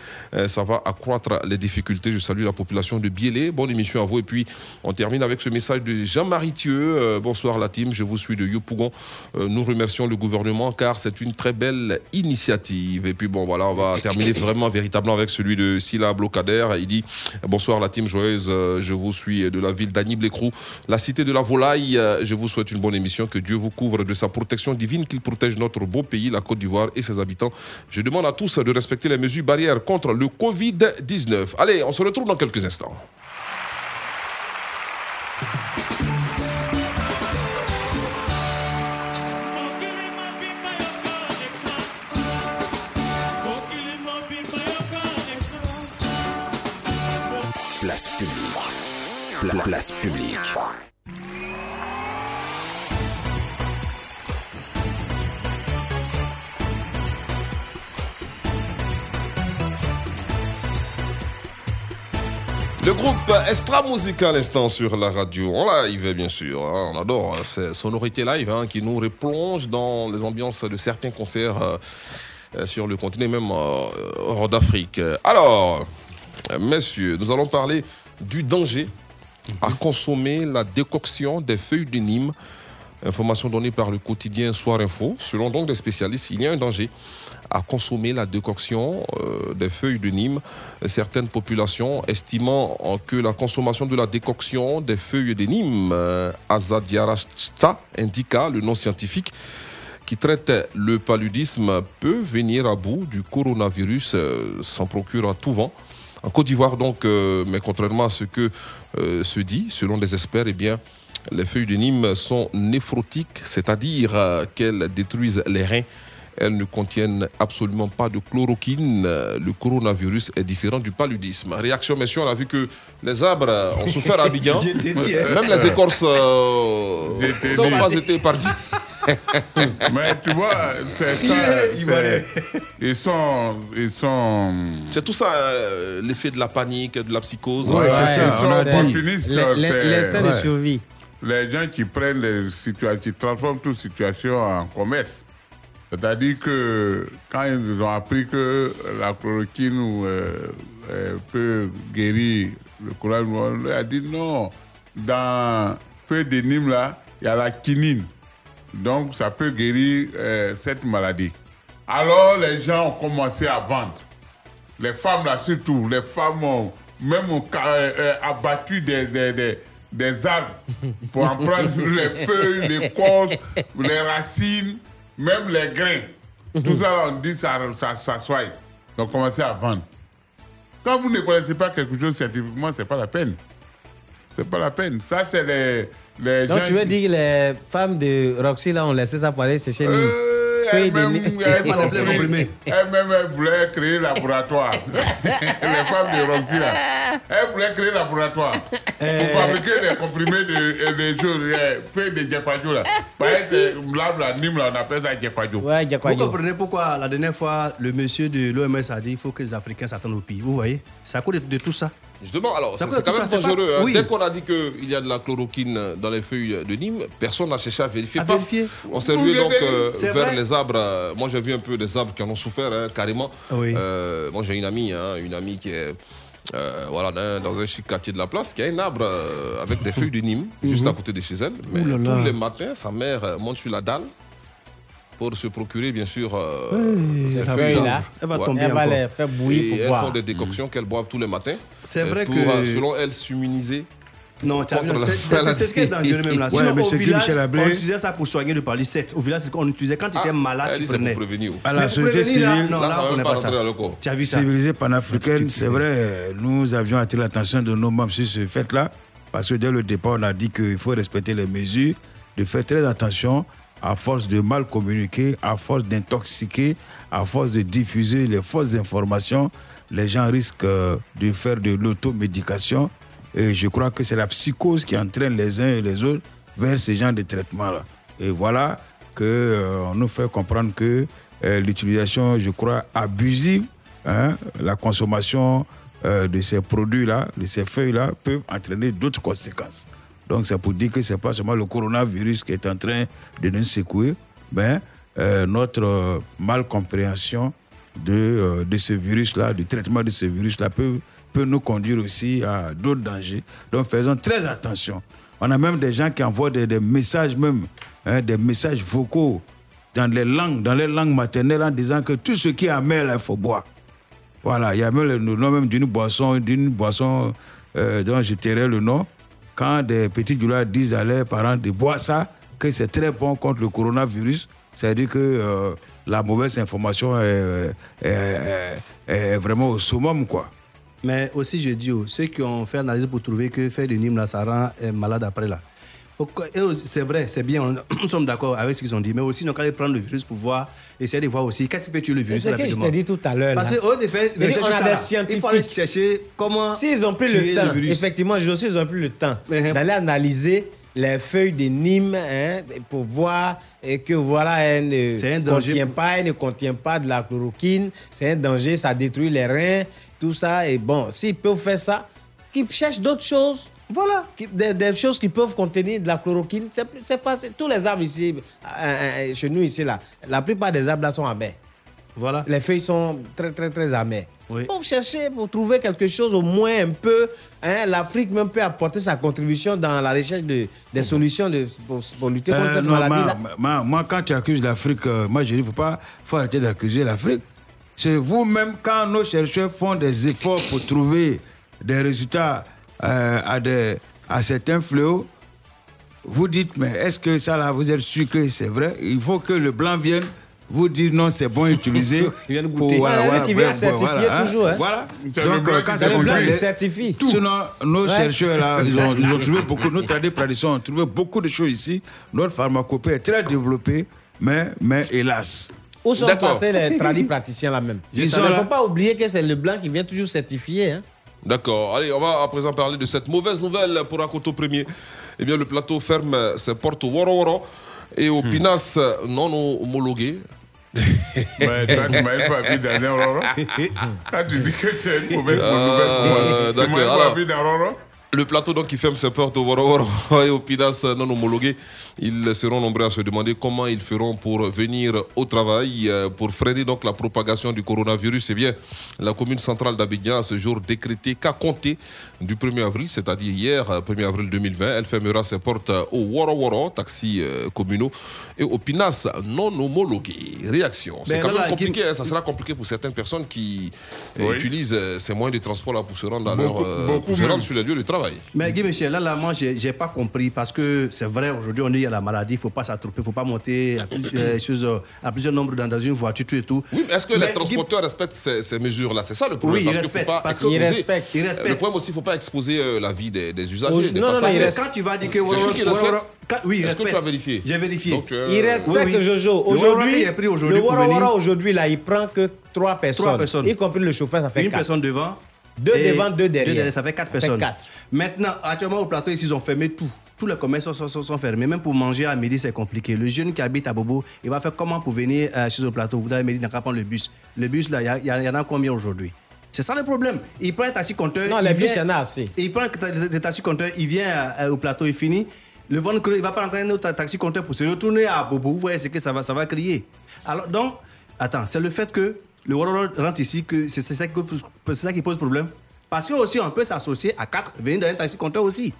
ça va accroître les difficultés. Je salue la population de Biélé. Bonne émission à vous. Et puis, on termine avec ce message de Jean-Marie Thieu. Euh, bonsoir la team, je vous suis de Yopougon. Euh, nous remercions le gouvernement car c'est une très belle initiative. Et puis bon, voilà, on va terminer vraiment véritablement avec celui de Silla Blocader. Il dit bonsoir la team joyeuse, euh, je vous suis de la ville d'Annie-Blécrou, la cité de la volaille. Je vous souhaite une bonne émission, que Dieu vous couvre de sa protection divine, qu'il protège notre beau pays, la Côte d'Ivoire et ses habitants. Je demande à tous de respecter les mesures barrières contre le Covid-19. Allez, on se retrouve dans quelques instants.
Place publique.
Le groupe Extra Musica à l'instant sur la radio, en live bien sûr, hein, on adore hein, ces sonorités live hein, qui nous replongent dans les ambiances de certains concerts euh, euh, sur le continent, même euh, hors d'Afrique. Alors, messieurs, nous allons parler du danger à consommer la décoction des feuilles de Nîmes. Information donnée par le quotidien Soir Info. Selon donc des spécialistes, il y a un danger à consommer la décoction euh, des feuilles de Nîmes. Certaines populations estimant que la consommation de la décoction des feuilles de Nîmes, euh, Azadiarachta, indica le nom scientifique, qui traite le paludisme peut venir à bout du coronavirus, euh, s'en procure à tout vent. En Côte d'Ivoire, donc, euh, mais contrairement à ce que se dit, selon des experts, eh bien, les feuilles de Nîmes sont néphrotiques, c'est-à-dire euh, qu'elles détruisent les reins. Elles ne contiennent absolument pas de chloroquine. Euh, Le coronavirus est différent du paludisme. Réaction, messieurs, on a vu que les arbres euh, ont souffert à Abidjan.
Hein.
Même les écorces euh, n'ont
dit.
pas été épargnées.
Mais tu vois, c'est ça. c'est- Ils sont. Ils sont.
C'est tout ça, euh, l'effet de la panique, de la psychose.
Ouais, c'est ça,
ils sont opportunistes.
L'instinct de survie.
les gens qui prennent les situations, qui transforment toute situation en commerce. C'est-à-dire que quand ils ont appris que la chloroquine euh, euh, peut guérir le coronavirus, on leur a dit non. Dans peu d'énigmes là, il y a la quinine. Donc ça peut guérir euh, cette maladie. Alors les gens ont commencé à vendre. Les femmes là surtout, les femmes ont même euh, euh, abattu des, des, des, des arbres pour en prendre les feuilles, les corps, les racines, même les grains. Tout ça, on dit ça, ça, ça. Donc, commencez à vendre. Quand vous ne connaissez pas quelque chose scientifiquement, ce n'est pas la peine. C'est pas la peine. Ça, c'est les, les
Donc
gens
tu veux dire que les femmes de Roxy là ont laissé ça pour aller chercher nous
Euh, elle
Pas de
compris.
comprimé.
Elle-même, elle voulait créer laboratoire. les femmes de Roxy, là. Elle voulait créer laboratoire. Pour fabriquer des comprimés de, et des choses, euh, feuilles de Djepadio, là. Par exemple, là, là, Nîmes, là, on appelle ça Djepadio.
Ouais,
Vous comprenez pourquoi la dernière fois, le monsieur de l'OMS a dit qu'il faut que les Africains s'attendent au pays. Vous voyez C'est à cause de, de tout ça.
Justement, alors, c'est quand même dangereux.
pas-
hein.
oui.
Dès qu'on a dit qu'il y a de la chloroquine dans les feuilles de Nîmes, personne n'a cherché à vérifier.
À
Paf,
vérifier.
On s'est rué donc euh, vers
vrai.
les arbres. Euh, Moi, j'ai vu un peu des arbres qui en ont souffert, hein, carrément.
Oui.
Euh, moi, j'ai une amie, hein, une amie qui est euh, voilà, dans, dans un chic quartier de la place, qui a un arbre euh, avec des feuilles de Nîmes, juste à côté de chez elle. Mais
Ouh là là.
tous les matins, sa mère monte sur la dalle pour se procurer, bien sûr, euh, ces
va,
feuilles-là.
là.
Elle va
Ouais.
tomber
Elle va les faire bouillir
Et
pour
elles
boire.
font des décoctions qu'elles boivent tous les matins.
C'est
euh,
vrai
pour,
que-
euh, selon elles, s'immuniser
Non, tu as c'est- ce qui est dangereux même là.
Ouais,
Sinon,
mais
au village, on utilisait ça pour soigner le palicette. Au village, c'est ce qu'on utilisait quand tu étais malade,
elle
tu prenais.
pour prévenir.
À
Mais
la société civile,
non,
Là,
on n'est
pas
pas ça. Tu as vu ça?
Civilisée panafricaine, c'est vrai, nous avions attiré l'attention de nos membres sur ce fait-là, parce que dès le départ, on a dit qu'il faut respecter les mesures, de faire très attention à force de mal communiquer, à force d'intoxiquer, à force de diffuser les fausses informations, les gens risquent euh, de faire de l'automédication. Et je crois que c'est la psychose qui entraîne les uns et les autres vers ce genre de traitement-là. Et voilà que euh, nous fait comprendre que euh, l'utilisation, je crois, abusive, hein, la consommation de ces produits-là, de ces feuilles-là, peuvent entraîner d'autres conséquences. Donc c'est pour dire que ce n'est pas seulement le coronavirus qui est en train de nous secouer, mais euh, notre euh, malcompréhension de, euh, de ce virus-là, du traitement de ce virus-là peut, peut nous conduire aussi à d'autres dangers. Donc faisons très attention. On a même des gens qui envoient des, des messages même, hein, des messages vocaux dans les langues, dans les langues maternelles en disant que tout ce qui est amer, il faut boire. Voilà, il y a même le nom même d'une boisson, d'une boisson dont je tairai le nom. Quand des petits douleurs disent à leurs parents de boire ça, que c'est très bon contre le coronavirus, c'est-à-dire que euh, la mauvaise information est, vraiment au summum, quoi.
Mais aussi, je dis, oh, ceux qui ont fait l'analyse pour trouver que faire du Nîmes, ça rend malade après, là. C'est vrai, c'est bien, nous sommes d'accord avec ce qu'ils ont dit, mais aussi, donc, aller prendre le virus pour voir, essayer de voir aussi qu'est-ce qui peut tuer le
C'est
virus
ce que je t'ai dit tout à l'heure.
Parce
là.
que, au fait,
Je dis, on a des
il faut aller
scientifiques.
chercher comment.
S'ils ont pris le temps, effectivement, je aussi, ils ont pris le temps
hein,
d'aller analyser les feuilles de Nîmes hein, pour voir et que voilà, elle ne
C'est un danger
contient pas, elle ne contient pas de la chloroquine, c'est un danger, ça détruit les reins, tout ça. Et bon, s'ils peuvent faire ça, qu'ils cherchent d'autres choses. Voilà, des, des choses qui peuvent contenir de la chloroquine. C'est facile. Tous les arbres ici, euh, euh, chez nous ici, là, la plupart des arbres là sont amers.
Voilà.
Les feuilles sont très, très, très amères.
Oui.
Pour chercher, pour trouver quelque chose au moins un peu. hein, L'Afrique même peut apporter sa contribution dans la recherche de, des solutions de, pour, pour lutter contre
Euh,
cette
non,
maladie-là.
ma- ma- moi, quand tu accuses l'Afrique, euh, moi, je dis, il faut pas faut arrêter d'accuser l'Afrique. C'est vous-même, quand nos chercheurs font des efforts pour trouver des résultats euh, à, des, à certains fléaux, vous dites, mais est-ce que ça, là, vous êtes sûr que c'est vrai? Il faut que le blanc vienne vous dire non, c'est bon, utiliser.
Il vient de
pour-
goûter. Ah, qui vient certifier
hein.
toujours, hein.
Voilà. Donc, euh, quand c'est
le
comme
blanc
ça,
certifie.
Sinon, nos
Ouais.
chercheurs, là, ils ont, ils ont trouvé beaucoup, nos tradis traditions ont trouvé beaucoup de choses ici. Notre pharmacopée est très développée, mais, mais hélas.
Où sont
D'accord.
passés les tradis praticiens là même?
Ils
ne
là.
faut pas oublier que c'est le blanc qui vient toujours certifier. Hein.
D'accord. Allez, on va à présent parler de cette mauvaise nouvelle pour Akoto Premier. Eh bien, le plateau ferme ses portes au Woro Woro et au Pinas non homologué.
Ouais, toi, tu fois vu dans un roro. Quand tu dis que c'est une mauvaise
Euh,
nouvelle pour moi, tu
alors.
vu dans un roro.
Le plateau donc qui ferme ses portes au Woro et au Pinas non homologué. Ils seront nombreux à se demander comment ils feront pour venir au travail euh, pour freiner donc la propagation du coronavirus. Eh bien, la commune centrale d'Abidjan a ce jour décrété qu'à compter du 1er avril, c'est-à-dire hier, euh, 1er avril 2020, elle fermera ses portes euh, au Woro, taxis euh, communaux, et au Pinas non homologué. Réaction. C'est
Ben
quand même compliqué, hein, ça sera compliqué pour certaines personnes qui euh,
Oui.
utilisent euh, ces moyens de transport là pour se rendre, à
Beaucoup-
leur, euh,
beaucoup
pour se rendre sur les lieux de travail. Travail.
Mais Guy Michel, là, là moi, j'ai j'ai pas compris parce que c'est vrai, aujourd'hui, on est à la maladie, il faut pas s'attroper, il faut pas monter à, euh, euh, à plusieurs nombres dans, dans une voiture, tout et tout.
Oui, mais est-ce que
Mais
les transporteurs respectent ces, ces mesures-là? C'est ça le problème.
Oui, ils
parce qu'il
respectent,
faut pas
parce
exposer-
respectent, ils
Le
respectent.
problème aussi, il ne faut pas exposer euh, la vie des, des usagers, des
non, non, non,
quand tu vas dire que... Quand- Oui, il
Est-ce que tu as vérifié?
J'ai vérifié.
Donc, euh,
Il respecte
oui, oui.
Jojo.
Le
Aujourd'hui,
aujourd'hui
le Wara aujourd'hui, là, il prend que trois personnes.
personnes.
Y compris le chauffeur, ça fait
Une
quatre.
personne devant.
Deux devant, deux derrière.
ça fait quatre
Ça fait
personnes.
quatre.
Maintenant, actuellement, au plateau, ici, ils ont fermé tout. Tous les commerces sont, sont- sont fermés. Même pour manger à midi, c'est compliqué. Le jeune qui habite à Bobo, il va faire comment pour venir euh, chez le plateau? Vous avez midi, il n'a qu'à prendre le bus. Le bus, là, il y en a combien aujourd'hui? C'est ça le problème. Il prend un taxi compteur.
Non, les bus, il y en a assez.
Il prend le taxi compteur, il vient euh, au plateau, il finit. Le vendredi, il va prendre un autre taxi compteur pour se retourner à Bobo. Vous voyez ce que ça va, ça va crier. Alors, donc, attends, c'est le fait que le Warlord rentre ici, que c'est ça qui pose problème? Parce que aussi, on peut s'associer à quatre, venir dans un taxi compteur aussi.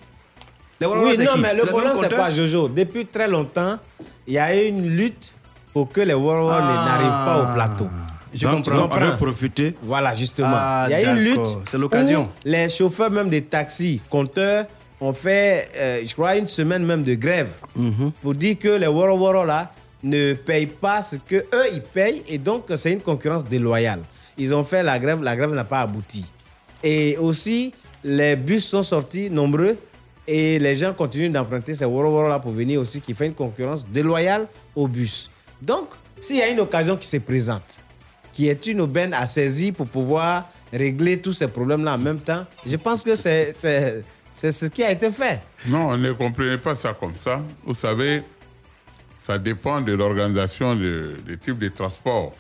Les
Oui, non, mais le problème, c'est quoi, Jojo Depuis très longtemps, il y a eu une lutte pour que les Warriors
Ah.
n'arrivent pas au plateau.
Je
Donc,
comprends.
on veut profiter?
Voilà, justement.
Ah,
il y a eu une lutte.
C'est l'occasion.
Les chauffeurs, même des taxis, compteurs, ont fait, euh, je crois, une semaine même de grève
Mhm.
pour dire que les Woro Woro, là, ne payent pas ce que eux ils payent et donc c'est une concurrence déloyale. Ils ont fait la grève, la grève n'a pas abouti. Et aussi, les bus sont sortis nombreux et les gens continuent d'emprunter ces Woro là pour venir aussi, qui fait une concurrence déloyale aux bus. Donc, s'il y a une occasion qui se présente, qui est une aubaine à saisir pour pouvoir régler tous ces problèmes-là en même temps, je pense que c'est ce qui a été fait.
Non, on ne comprenait pas ça comme ça. Vous savez, ça dépend de l'organisation de- des types de transport.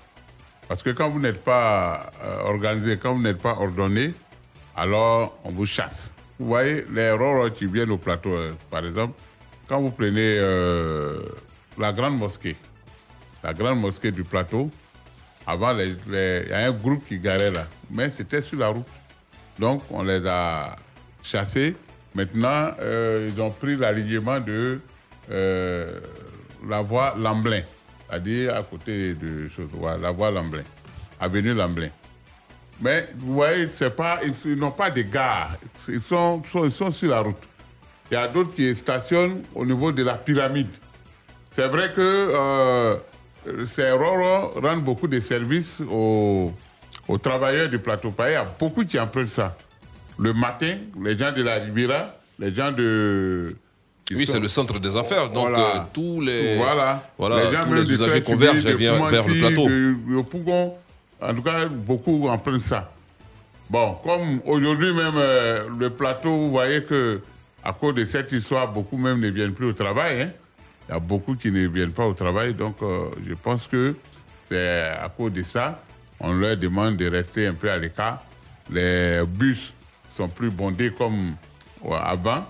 Parce que quand vous n'êtes pas euh, organisé, quand vous n'êtes pas ordonné, alors on vous chasse. Vous voyez, les Roro qui viennent au plateau, euh, par exemple, quand vous prenez euh, la grande mosquée, la grande mosquée du plateau, avant, il y a un groupe qui garait là, mais c'était sur la route. Donc, on les a chassés. Maintenant, euh, ils ont pris l'alignement de la voie Lamblin, c'est-à-dire à côté de la voie Lamblin, avenue Lamblin. Mais vous voyez, c'est pas, ils, n'ont pas de gare. Ils sont, sont- ils sont sur la route. Il y a d'autres qui stationnent au niveau de la pyramide. C'est vrai que euh, ces Roro rendent beaucoup de services aux, aux travailleurs du plateau. Il y a beaucoup qui empruntent ça. Le matin, les gens de la Riviera, les gens de...
Oui, c'est le centre des affaires. Donc,
Voilà.
euh, tous les,
Voilà.
voilà,
les gens
tous les usagers convergent vers, vers le plateau.
De, de Pougon. En tout cas, beaucoup empruntent ça. Bon, comme aujourd'hui même, euh, le plateau, vous voyez que à cause de cette histoire, beaucoup même ne viennent plus au travail. hein. Il y a beaucoup qui ne viennent pas au travail. Donc, euh, je pense que c'est à cause de ça. On leur demande de rester un peu à l'écart. Les bus sont plus bondés comme avant.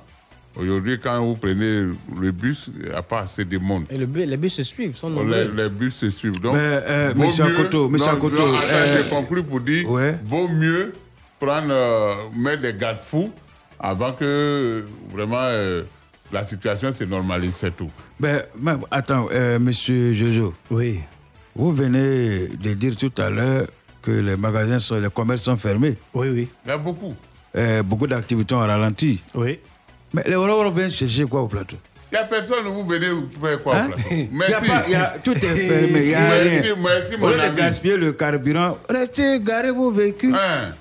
Aujourd'hui, quand vous prenez le bus, il n'y a pas assez de monde.
Et le bu- les bus se suivent, sont
Les,
nombreux.
les bus se suivent. Donc,
Mais, euh,
vaut
monsieur Akoto, monsieur Akoto, euh,
je conclue pour dire
ouais.
vaut mieux prendre, euh, mettre des garde-fous avant que euh, vraiment euh, la situation se normalise, c'est tout.
Ben, mais attends, euh, monsieur Jojo,
Oui.
vous venez de dire tout à l'heure que les magasins, sont, les commerces sont fermés.
Oui, oui.
Il y a beaucoup.
Euh, beaucoup d'activités ont ralenti.
Oui.
Mais les Ororo viennent chercher quoi au plateau?
Il n'y a personne, vous venez faire quoi
Hein?
au plateau?
Il y a
Merci.
pas- il y a- Tout est fermé, il n'y a
Merci,
rien.
merci,
Au
mon
lieu de gaspiller le carburant, restez, garez vos véhicules.
Hein?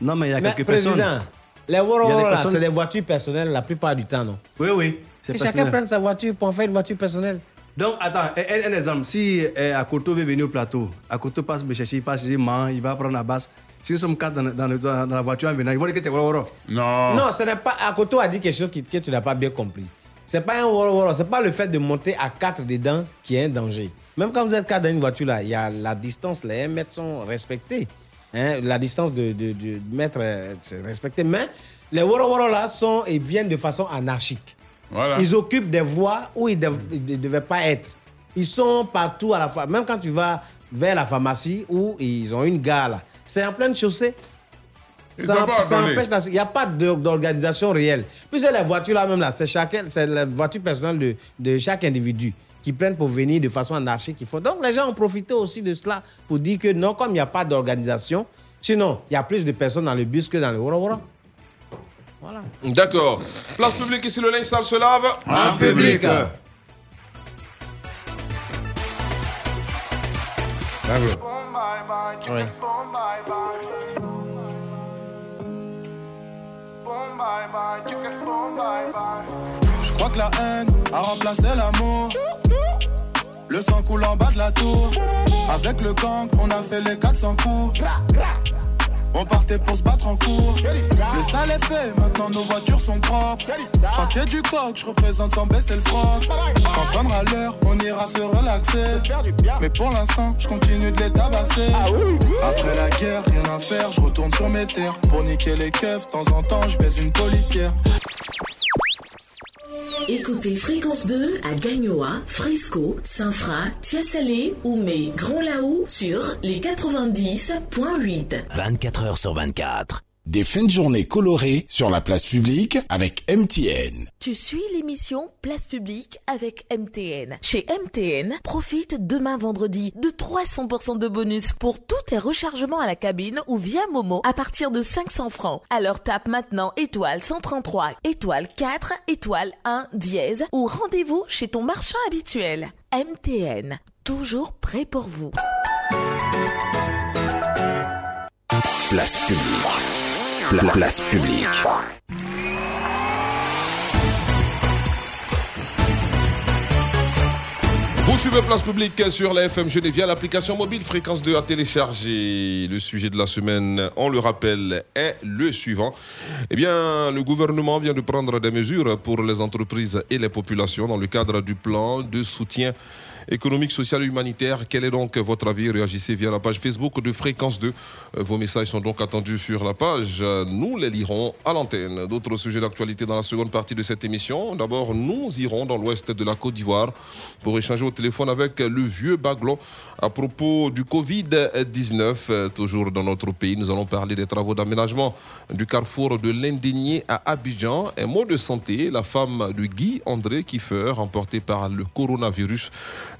Non, mais il y a
Mais
quelques
président,
personnes.
les
Il y personnes-
c'est des voitures personnelles la plupart du temps, non?
Oui, oui.
Que chacun prenne sa voiture pour en faire une voiture personnelle.
Donc, attends, un, un exemple. Si euh, Akoto veut venir au plateau, Akoto passe me chercher, il passe ici, man, il va prendre la basse. Si nous sommes quatre dans, dans, le- dans la voiture en venant, ils vont dire que c'est Woro Woro.
Non.
Non, ce n'est pas. Akoto a dit quelque chose que tu n'as pas bien compris. C'est pas un woro woro, c'est pas le fait de monter à quatre dedans qui est un danger. Même quand vous êtes quatre dans une voiture là, il y a la distance, les 1 mètre sont respectés. Hein, la distance de, de, de mètre euh, c'est respecté. Mais les woro woro là sont et viennent de façon anarchique.
Voilà.
Ils occupent des voies où ils ne devaient pas être. Ils sont partout à la fois. Même quand tu vas vers la pharmacie où ils ont une gare là, c'est en pleine chaussée. Ça, empêche la- Il n'y a pas d'organisation réelle. Puis c'est les voitures là même là, c'est chacun, c'est la voiture personnelle de, de chaque individu qui prennent pour venir de façon anarchique. Ils font. Donc les gens ont profité aussi de cela pour dire que non, comme il n'y a pas d'organisation, sinon il y a plus de personnes dans le bus que dans le Woro. Voilà.
D'accord. Place publique ici, le linge sale se lave.
En public. Oui.
Je crois que la haine a remplacé l'amour. Le sang coule en bas de la tour. Avec le gang, on a fait les 400 coups. On partait pour se battre en cours. Le sale est fait, maintenant nos voitures sont propres. Chantier du coq, je représente sans baisser le froc. Quand sonnera l'heure, on ira se relaxer. Mais pour l'instant, je continue de les tabasser. Après la guerre, rien à faire, je retourne sur mes terres. Pour niquer les keufs, de temps en temps, je baise une policière.
Écoutez Fréquence 2 à Gagnoa, Fresco, Saint-Fra, Tiasalé, Oumé, Grand Laou sur les 90.8.
24 heures sur 24.
Des fins de journée colorées sur la place publique avec MTN.
Tu suis l'émission Place Publique avec MTN. Chez MTN, profite demain vendredi de 300% de bonus pour tous tes rechargements à la cabine ou via Momo à partir de 500 francs. Alors tape maintenant étoile 133, étoile 4, étoile 1, dièse ou rendez-vous chez ton marchand habituel. MTN, toujours prêt pour vous.
Place publique. Pla- place publique.
Vous suivez Place Publique sur la FM Genève via l'application mobile Fréquence 2 à télécharger. Le sujet de la semaine, on le rappelle, est le suivant. Eh bien, le gouvernement vient de prendre des mesures pour les entreprises et les populations dans le cadre du plan de soutien économique, social et humanitaire. Quel est donc votre avis? Réagissez via la page Facebook de Fréquence 2. Euh, Vos messages sont donc attendus sur la page. Nous les lirons à l'antenne. D'autres sujets d'actualité dans la seconde partie de cette émission. D'abord, nous irons dans l'ouest de la Côte d'Ivoire pour échanger au téléphone avec le vieux Baglon à propos du Covid-19. Euh, Toujours dans notre pays, nous allons parler des travaux d'aménagement du carrefour de l'Indigné à Abidjan. Un mot de santé, la femme de Guy André Kiefer, emportée par le coronavirus.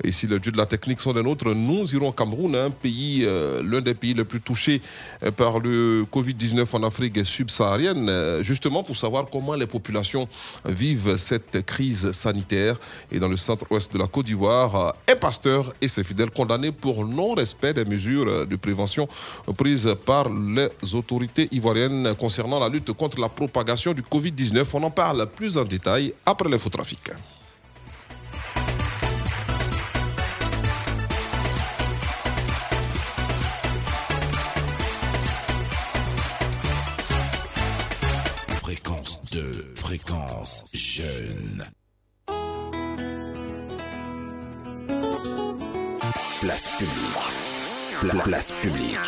Et si le dieu de la technique sont des nôtres, nous irons au Cameroun, un pays, euh, l'un des pays les plus touchés euh, par le Covid-19 en Afrique subsaharienne, euh, justement pour savoir comment les populations vivent cette crise sanitaire. Et dans le centre-ouest de la Côte d'Ivoire, un pasteur et ses fidèles condamnés pour non-respect des mesures de prévention prises par les autorités ivoiriennes concernant la lutte contre la propagation du Covid-19. On en parle plus en détail après l'infotrafic.
Fréquence jeune.
Place publique. Pla- place publique.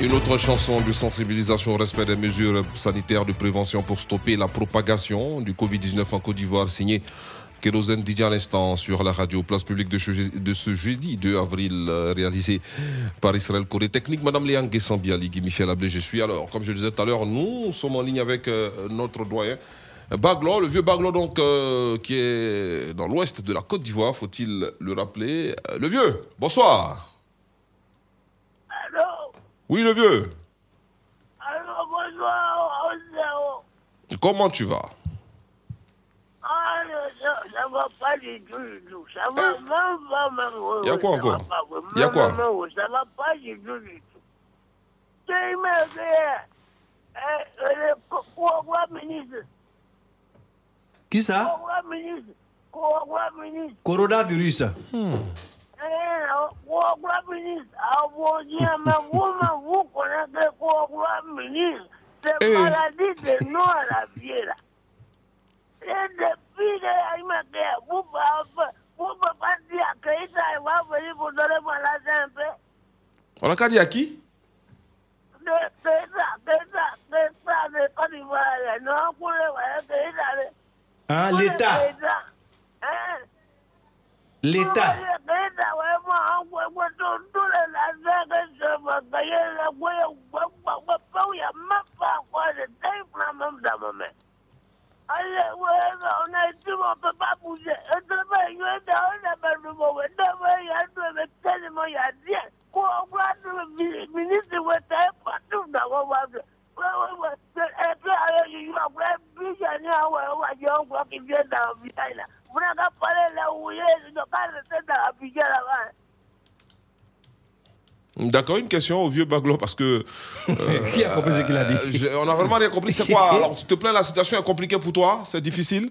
Une autre chanson de sensibilisation au respect des mesures sanitaires de prévention pour stopper la propagation du Covid-19 en Côte d'Ivoire, signée Kérosène Didier à l'instant sur la radio Place Publique de ce, de ce jeudi 2 avril, euh, réalisé par Israël Corée Technique. Madame Léane Guessambiali, Guy Michel Ablé, je suis. Alors, comme je le disais tout à l'heure, nous sommes en ligne avec euh, notre doyen. Baglo, le vieux Baglo donc euh, qui est dans l'ouest de la Côte d'Ivoire, faut-il le rappeler? Le vieux, bonsoir.
Allô?
Oui, le vieux.
Allô, bonsoir.
Comment tu vas
Ah, ça, ça va pas du tout, du tout. Ça va même pas, même. oui,
Y a
oui,
quoi
ça
encore
va pas, oui.
Y a
Même,
quoi
même, oui, Ça va pas du tout, du tout. Tu me fais, euh, le co- co-roi ministre,
Qui ça
co-roi ministre, co-roi ministre,
Coronavirus.
eh, co-roi ministre, ah, bon Dieu, mais vous, mais vous connaissez co-roi ministre, c'est
Eh.
maladie de nous à la vie, là. Et depuis que il m'a dit, vous pouvez vous pouvez pas dire que Issa va venir vous donner maladie un peu.
On a qu'à dire à qui
Que que ça, que ça, que ça, de Côte d'Ivoire, non, pour le voir, que Issa, de-
Hein,
pour le
L'État.
président, hein.
L'État.
ben le mauvais. Non, mais il y a deux, mais tellement il y a rien. Quoi, on voit le ministre, ouais, t'es partout dans le monde. Ouais, ouais, ouais. Et puis, alors, il y a un peu de gens, ouais, ouais, il y a un peu qui vient dans le village, là. Vous n'avez pas parlé là où il est, il n'a pas resté dans la village là-bas.
D'accord, une question au vieux Baglo parce que. euh,
Qui a compris ce qu'il a dit
je- On a vraiment rien compris. C'est quoi Alors, tu te plains, la situation est compliquée pour toi C'est difficile?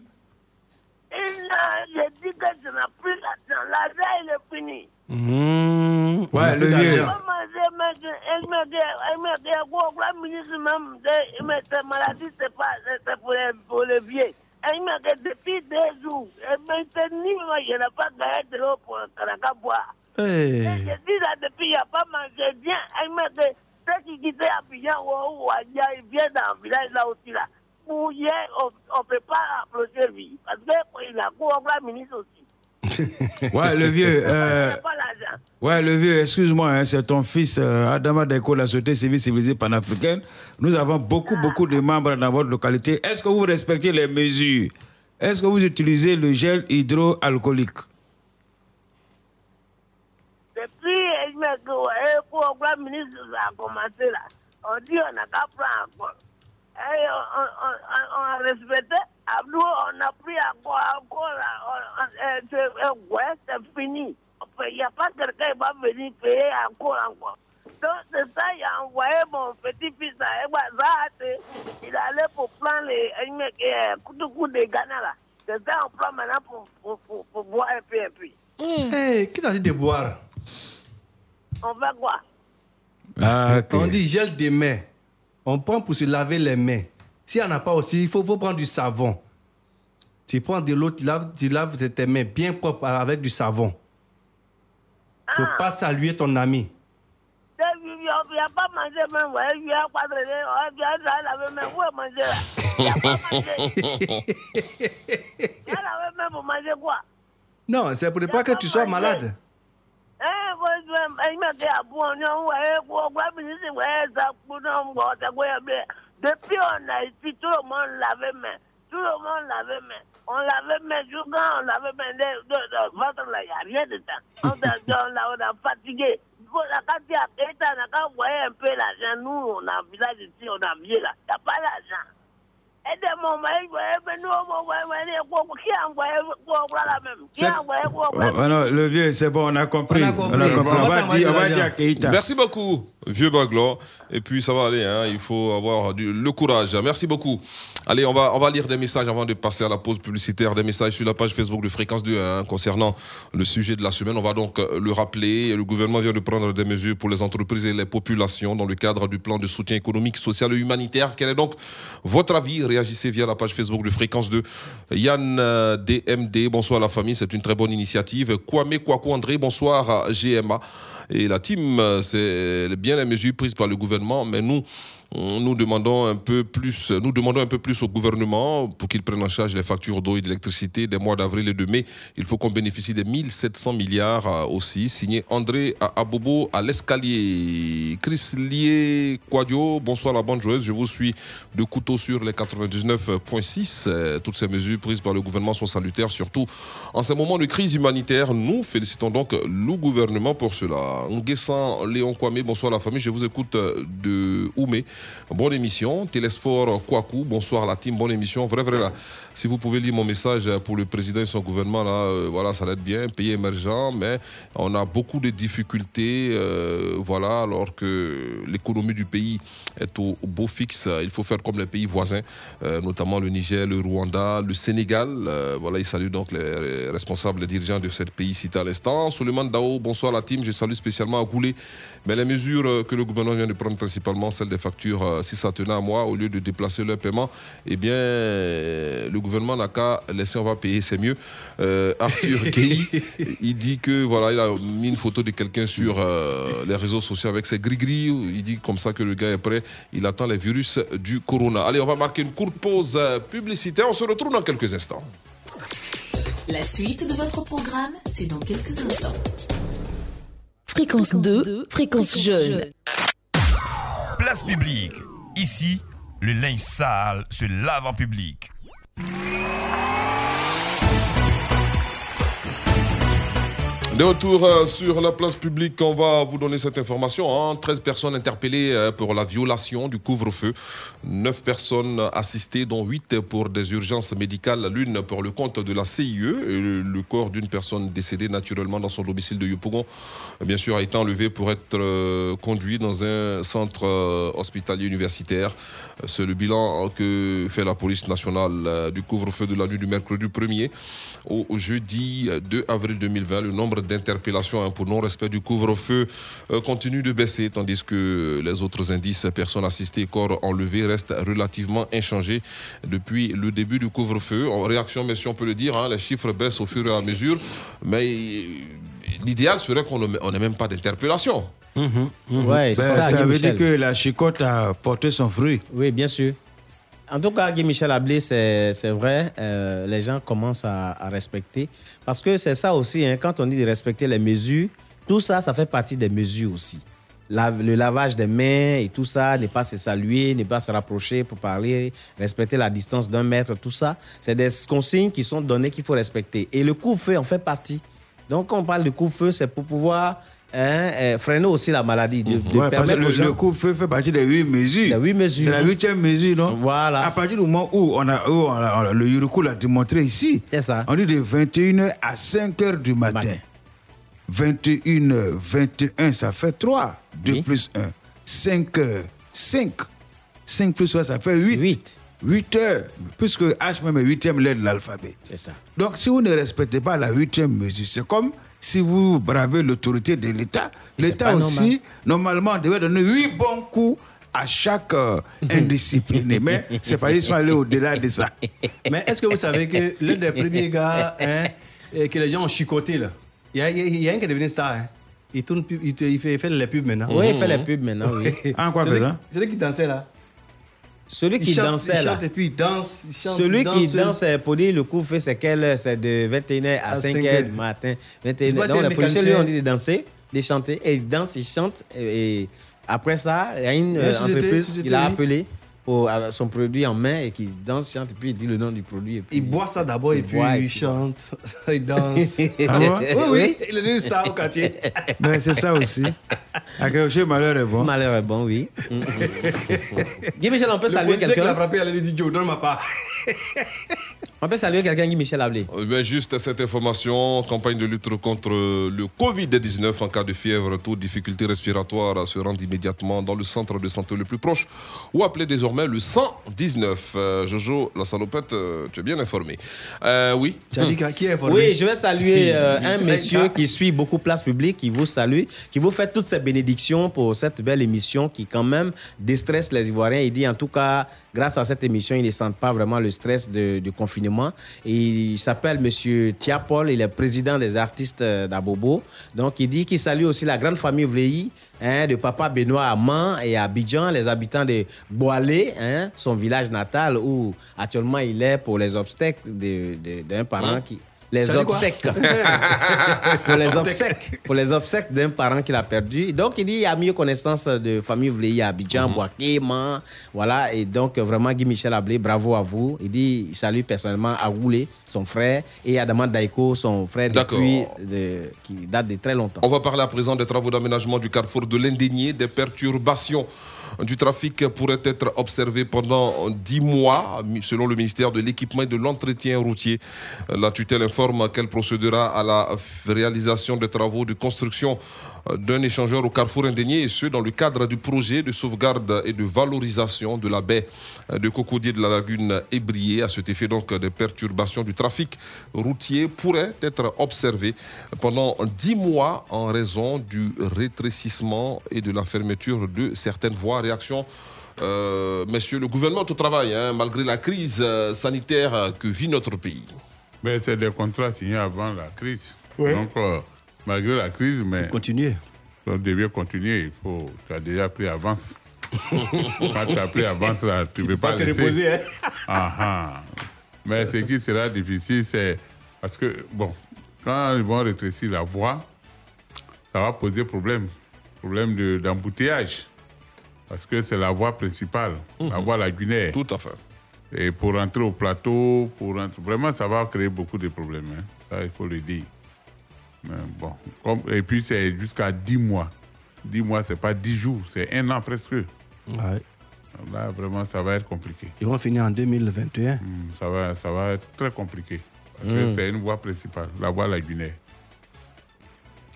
Là, j'ai dit que je n'ai plus l'argent. L'argent, il est fini.
Mmh. Ouais, le
Je
vieux.
elle me dit, elle me dit, quoi, quoi, ministre même, mais cette maladie, c'est pas, c'est pour les, pour les vieux. Elle me dit, depuis deux jours, et maintenant, moi, je n'ai pas gagné de l'eau pour un caraca boire.
Hey.
Et je dis là, depuis, il n'y a pas mangé bien. Elle me dit, ceux qui quittent Abidjan ou ou Adia, ils viennent dans le village là aussi, là. Pour hier, on ne peut pas approcher lui. Parce qu'il a quoi, quoi, ministre aussi.
Ouais, le vieux. euh. Ouais, le vieux, excuse-moi, hein, c'est ton fils euh, Adama Deko, la Société civile civilisée panafricaine. Nous avons beaucoup, beaucoup de membres dans votre localité. Est-ce que vous respectez les mesures? Est-ce que vous utilisez le gel hydroalcoolique?
Depuis, elle me dit, ouais, pour le ministre a commencé là. On dit, on n'a qu'à prendre encore. Et on, on, on, on a respecté. Nous, on a pris encore, encore là. Euh, c'est- euh, fini. Il n'y a pas quelqu'un qui va venir payer encore, encore. Donc, c'est ça, il a envoyé mon petit-fils à Ebazate. Il allé pour prendre les dit, euh, coup de Ghana là. C'est ça, on prend maintenant pour, pour, pour, pour boire un peu, un peu.
Hey, qui t'a dit de boire?
On fait quoi
Ah, ok.
On dit gel des mains. On prend pour se laver les mains. S'il n'y en a pas aussi, il faut, faut prendre du savon. Tu prends de l'eau, tu laves, tu laves tes- mains bien propres avec du savon. Tu ne faut pas saluer ton ami.
Il n'y a pas mangé même, ouais, il y a pas de ouais, il y a ça, laver même, où est manger là? Il n'y a pas mangé. Il y a laver même pour manger quoi?
Non, c'est pour ne pas que tu sois malade.
Eh, moi, je il m'a dit, ah bon, non, ouais, depuis on a ici, tout le monde lavait main. On lavait main, monde, on lavait main de, de, de il n'y a rien de ça. On on a, on fatigué. Quand on un peu l'argent. Nous, on a village ici, on a vieux là. Il n'y a pas d'argent.
Le vieux, c'est bon, on a compris.
On a compris.
On, a compris.
Bon,
on
on
va
va
dire, on va
t'envoyer de
dire à
l'argent.
Keïta.
Merci beaucoup, vieux Baglo. Et puis ça va aller, hein, il faut avoir du, le courage. Merci beaucoup. Allez, on va, on va lire des messages avant de passer à la pause publicitaire. Des messages sur la page Facebook de Fréquence 2 hein, concernant le sujet de la semaine. On va donc euh, le rappeler. Le gouvernement vient de prendre des mesures pour les entreprises et les populations dans le cadre du plan de soutien économique, social et humanitaire. Quel est donc votre avis? Réagissez via la page Facebook de Fréquence 2. Yann euh, DMD, bonsoir la famille, c'est une très bonne initiative. Kwame Kwaku André, bonsoir à GMA. Et la team, euh, c'est bien les mesures prises par le gouvernement, mais nous, nous demandons un peu plus, nous demandons un peu plus au gouvernement pour qu'il prenne en charge les factures d'eau et d'électricité des mois d'avril et de mai. Il faut qu'on bénéficie des 1700 milliards euh, aussi. Signé André Abobo à l'escalier. Chris Lié Quadio, bonsoir la bonne joueuse. Je vous suis de couteau sur les 99.6. Euh, Toutes ces mesures prises par le gouvernement sont salutaires, surtout en ces moments de crise humanitaire. Nous félicitons donc le gouvernement pour cela. Nguessan Léon Kwame, bonsoir la famille. Je vous écoute euh, de Oumé. Bonne émission. Télésphore Kwaku, bonsoir la team, bonne émission. Vrai, vrai là. Si vous pouvez lire mon message pour le président et son gouvernement, là, euh, voilà, ça l'aide bien. Pays émergent, mais on a beaucoup de difficultés, euh, voilà, alors que l'économie du pays est au, au beau fixe. Il faut faire comme les pays voisins, euh, notamment le Niger, le Rwanda, le Sénégal. Euh, voilà, il salue donc les responsables, les dirigeants de ce pays cités à l'instant. Suleiman Dao, bonsoir la team. Je salue spécialement Agoulé. Mais les mesures euh, que le gouvernement vient de prendre, principalement celles des factures, euh, si ça tenait à moi, au lieu de déplacer leur paiement, eh bien, le gouvernement n'a qu'à laisser, on va payer, c'est mieux. Euh, Arthur Kei, il dit que, voilà, il a mis une photo de quelqu'un sur euh, les réseaux sociaux avec ses gris-gris. Il dit comme ça que le gars est prêt. Il attend les virus du corona. Allez, on va marquer une courte pause publicitaire. On se retrouve dans quelques instants.
La suite de votre programme, c'est dans quelques instants. Fréquence 2, fréquence jeune.
Place. Ici, le linge sale se lave en public.
De retour euh, sur la place publique, on va vous donner cette information. hein. 13 personnes interpellées euh, pour la violation du couvre-feu. 9 personnes assistées, dont 8 pour des urgences médicales, l'une pour le compte de la CIE. Et le corps d'une personne décédée naturellement dans son domicile de Yopougon, euh, bien sûr, a été enlevé pour être euh, conduit dans un centre euh, hospitalier universitaire. Euh, C'est le bilan que fait la police nationale euh, du couvre-feu de la nuit du mercredi 1er au au jeudi euh, 2 avril 2020. Le nombre d'interpellations hein, pour non-respect du couvre-feu euh, continue de baisser, tandis que les autres indices, personnes assistées, corps enlevés, restent relativement inchangés depuis le début du couvre-feu. En réaction, mais si on peut le dire, hein, les chiffres baissent au fur et à mesure, mais euh, l'idéal serait qu'on n'ait même pas d'interpellation.
Ouais, c'est
Ben,
ça,
veut
Michel.
dire que la chicotte a porté son fruit.
Oui, bien sûr. En tout cas, Guy Michel Ablé, c'est vrai, euh, les gens commencent à, respecter. Parce que c'est ça aussi, hein, quand on dit de respecter les mesures, tout ça, ça fait partie des mesures aussi. Le lavage des mains et tout ça, ne pas se saluer, ne pas se rapprocher pour parler, respecter la distance d'un mètre, tout ça, c'est des consignes qui sont données qu'il faut respecter. Et le couvre-feu en fait partie. Donc, quand on parle de couvre-feu, c'est pour pouvoir hein, euh, freiner aussi la maladie, de, de
Ouais, parce que
permettre
le,
gens...
le couvre-feu fait partie des huit mesures.
Les huit mesures.
C'est la huitième mesure, non?
Voilà.
À partir du moment où, on a, où on a- on a- le Yuruku l'a démontré ici,
C'est ça.
on dit de 21h à 5h du matin.
Matin.
21h, 21, ça fait 3. 2
Oui.
plus 1. 5h, 5. 5 plus 3, ça fait 8.
8.
8 heures. Puisque H même est 8e lettre de l'alphabet.
C'est ça.
Donc, si vous ne respectez pas la huitième mesure, c'est comme si vous bravez l'autorité de l'État.
C'est
L'État aussi, normalement, devait donner huit bons coups à chaque euh, indiscipliné. Mais c'est pas ils sont allés au-delà de ça.
Mais est-ce que vous savez que l'un des premiers gars hein, euh, que les gens ont chicoté, là, il y a, il y a- il y a un qui est devenu star. Hein. Il, tourne, pub- il, il fait, il fait les pubs maintenant.
Oui, il fait les pubs maintenant, oui.
En quoi
Celui-
faisant
Celui qui dansait là.
Celui qui
chante-
dansait
il
là.
chante et puis il danse. il chante,
Celui
il
qui
danse.
danse euh, pour dire le coup fait c'est quelle heure? C'est de 21h à,
À
5h
5h.
du matin.
C'est
21h.
pas
Donc les policiers lui ont dit de danser, de chanter. Et il danse, il chante. Et, et après ça, il y a une euh, entreprise qu'il a
lui.
Pour avoir son produit en main et qui danse, chante, et puis il dit le nom du produit. Et puis,
Il boit ça d'abord et
Il
puis
boit
il chante, il danse.
Ah bon
oui, oui, il est devenu star au quartier.
Mais c'est ça aussi. À quel malheur est bon.
Malheur est bon, oui. Mm, mm. Guy Michel, on peut
Le
saluer
policier qui l'a
quelqu'un?
frappé, elle lui dit Joe, donne ma part.
On peut saluer quelqu'un, Guy Michel Ablé.
Eh bien, juste cette information, campagne de lutte contre le Covid-19 en cas de fièvre, taux de difficulté respiratoire se rendre immédiatement dans le centre de santé le plus proche ou appeler désormais le 119. Euh, Jojo, la salopette, euh, tu es bien informé. Euh, oui.
Tu as dit qui- qui est informé?
Oui, je vais saluer euh, un monsieur qui suit beaucoup Place Publique, qui vous salue, qui vous fait toutes ces bénédictions pour cette belle émission qui quand même déstresse les Ivoiriens. Il dit en tout cas, grâce à cette émission, ils ne sentent pas vraiment le stress de- du confinement. Et il s'appelle monsieur Tiapol, il est président des artistes euh, d'Abobo. Donc il dit qu'il salue aussi la grande famille Vleilly, hein, de papa Benoît à Man et à Abidjan, les habitants de Boalé, hein, son village natal où actuellement il est pour les obstacles d'un parent
Hein?
qui les obsèques. pour les obsèques. Pour les obsèques d'un parent qu'il a perdu. Donc, il dit il y a mieux connaissance de famille Vleilly à Abidjan,
Mhm.
Boaké, Man. Voilà. Et donc, vraiment, Guy Michel Ablé, bravo à vous. Il dit il salue personnellement Agoulé, son frère, et Adama Daiko, son frère, depuis, de- qui date de très longtemps.
On va parler à présent des travaux d'aménagement du carrefour de l'Indénié. Des perturbations du trafic pourraient être observées pendant 10 mois, selon le ministère de l'Équipement et de l'Entretien routier. La tutelle informe qu'elle procédera à la réalisation des travaux de construction d'un échangeur au carrefour Indénié, et ce, dans le cadre du projet de sauvegarde et de valorisation de la baie de Cocodier de la lagune Ébriée. À cet effet, donc, des perturbations du trafic routier pourraient être observées pendant 10 mois en raison du rétrécissement et de la fermeture de certaines voies. Réaction euh, messieurs, le gouvernement est au travail, hein, malgré la crise euh, sanitaire euh, que vit notre pays.
Mais c'est des contrats signés avant la crise.
Ouais.
Donc, euh, malgré la crise, mais.
Continuer.
On devait continuer. Il faut. Tu as déjà pris avance. Quand tu as pris avance, là, tu ne peux pas
te
laisser.
reposer, hein.
Ah, ah. Mais ce qui sera difficile, c'est. Parce que, bon, quand ils vont rétrécir la voie, ça va poser problème. Problème de- d'embouteillage. Parce que c'est la voie principale, la voie lagunaire.
Tout à fait.
Et pour rentrer au plateau, pour rentrer- vraiment, ça va créer beaucoup de problèmes. hein. Ça, il faut le dire. Mais bon, comme- et puis c'est jusqu'à 10 mois. 10 mois, c'est pas 10 jours, c'est un an presque.
Ouais.
Là, vraiment, ça va être compliqué.
Ils vont finir en 2021.
Hmm, Ça va, ça va être très compliqué. Parce que
Mm.
c'est une voie principale, la voie lagunaire.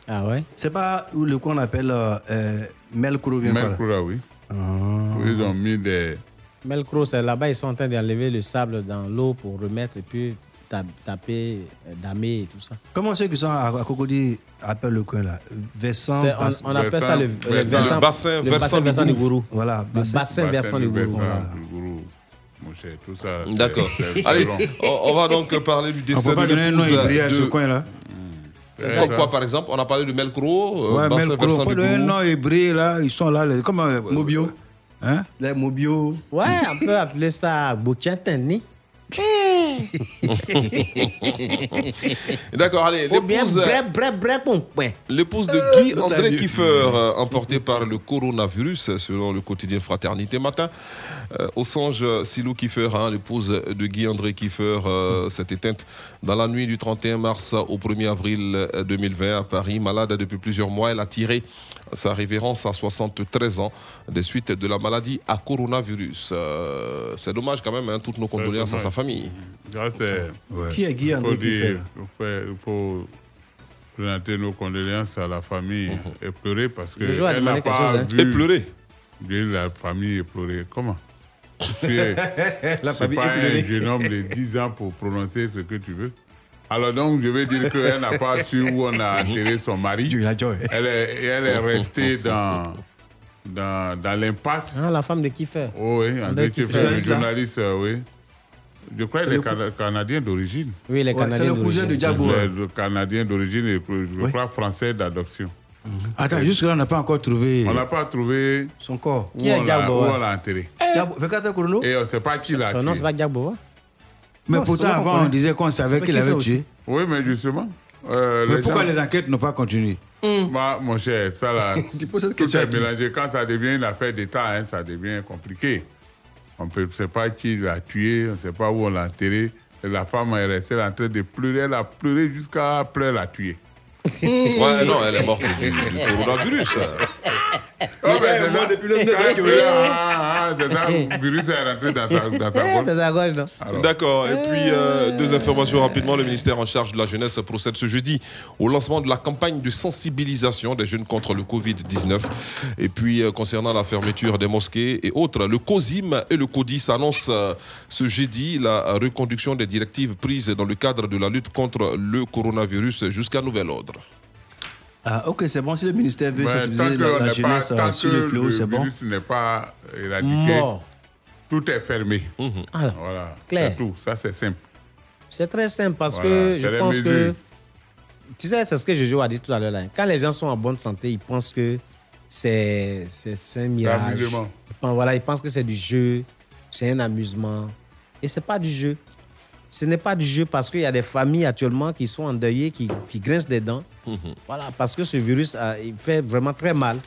Ah ouais?
C'est pas où le qu'on appelle euh, euh, là.
Melkro, là, oui. Ils ont mis des.
Melcro, c'est là-bas, ils sont en train d'enlever le sable dans l'eau pour remettre et puis taper, euh, damer et tout ça.
Comment ceux qui sont à, à Cocody appellent le coin là? Versant.
On- on appelle ça le- le versant-
Le bassin
le
versant du
du
Gourou.
Voilà.
Le bassin versant du Gourou. Voilà.
Mon cher, tout ça.
D'accord. Allez, on, on va donc parler du
On
décès
peut pas
de
donner un nom
l'épouse
hybride à ce
de...
coin-là.
Eh,
Comme
ça-
quoi, par exemple, on a parlé de Melcro, euh,
Ouais,
bassin
Melcro,
versant du
donner un
Gourou.
nom hybride là, ils sont là. les- Comment
Mobio?
Hein?
Les Mobio.
Ouais, on peut appeler ça Bouchantani.
D'accord, allez, l'épouse... L'épouse de Guy André Kiefer, euh, emportée par le coronavirus, selon le quotidien Fraternité Matin. Euh, au songe, Silou Kiefer, hein, l'épouse de Guy André Kiefer, euh, s'est éteinte dans la nuit du 31 mars au 1er avril euh, 2020 à Paris. Malade depuis plusieurs mois, elle a tiré sa révérence à 73 ans des suites de la maladie à coronavirus. Euh, c'est dommage quand même, hein, toutes nos condoléances à sa famille.
Là, c'est.
Qui est Guy
Il
André
faut dire, il faut- présenter nos condoléances à la famille et pleurer parce
à
qu'elle n'a pas
chose, hein.
vu.
Et pleurer.
La famille est pleurée. Comment Tu es-
La
C'est
famille
pas
est
un jeune homme de 10 ans pour prononcer ce que tu veux. Alors donc, je vais dire qu'elle n'a pas su où on a enterré son mari. Elle est, elle est restée dans, dans, dans l'impasse.
Ah, la femme de Kiefer.
Oh, oui,
André. Kiefer,
le
Journaliste,
euh, oui. Je crois
C'est
qu'il est
le
Cana- Canadien d'origine.
Oui, il est Ouais, Canadien c'est le cousin de Diago,
Le,
hein.
Canadien d'origine et je
Oui.
crois français d'adoption.
Attends, jusque-là, on n'a pas encore trouvé.
On n'a pas trouvé
son corps.
Qui est Diago,
où
hein?
on l'a enterré.
Diabo- Vekata Kourouno
Et on ne sait pas qui l'a
Son nom, c'est pas Diabo. hein?
Mais
Non,
pourtant, avant, on disait qu'on savait qu'il avait tué.
aussi.
Oui, mais justement. euh,
Mais
les
pourquoi
gens-
les enquêtes n'ont pas continué?
Moi, mon cher, ça là,
Tu poses cette
tout
question
est mélangé. Quand ça devient une affaire d'État, hein, ça devient compliqué. On ne sait pas qui l'a tué, on ne sait pas où on l'a enterré. Et la femme est restée en train de pleurer. Elle a pleuré jusqu'à après la tuer.
Ouais, non, elle est morte du, du coronavirus.
Oh, ben, c'est
moi,
ça.
depuis le
Quand
neuf,
elle pleurait, ah, ah, c'est ça, le virus est rentré dans sa, dans sa
Eh,
gorge.
dans sa gauche, non
Alors.
D'accord. Et puis, euh, deux informations rapidement. Le ministère en charge de la jeunesse procède ce jeudi au lancement de la campagne de sensibilisation des jeunes contre le Covid-19. Et puis, euh, concernant la fermeture des mosquées et autres, le COSIM et le CODIS annoncent euh, ce jeudi la reconduction des directives prises dans le cadre de la lutte contre le coronavirus jusqu'à nouvel ordre.
Ah, ok, c'est bon. Si le ministère veut
tant
sensibiliser
que
la, la jeunesse
pas, tant
euh, sur
que
le fléau, c'est bon.
virus n'est pas éradiqué,
Mort.
tout est fermé.
Alors,
Voilà,
clair.
c'est tout. Ça, c'est simple.
C'est très simple parce
Voilà,
que je pense que. Tu sais, c'est ce que Jojo a dit tout à l'heure. Quand les gens sont en bonne santé, ils pensent que c'est un mirage.
amusement.
Ils pensent, voilà, ils pensent que c'est du jeu, c'est un amusement. Et c'est pas du jeu. Ce n'est pas du jeu parce qu'il y a des familles actuellement qui sont endeuillées, qui, qui grincent des dents. Voilà, parce que ce virus a- il fait vraiment très mal.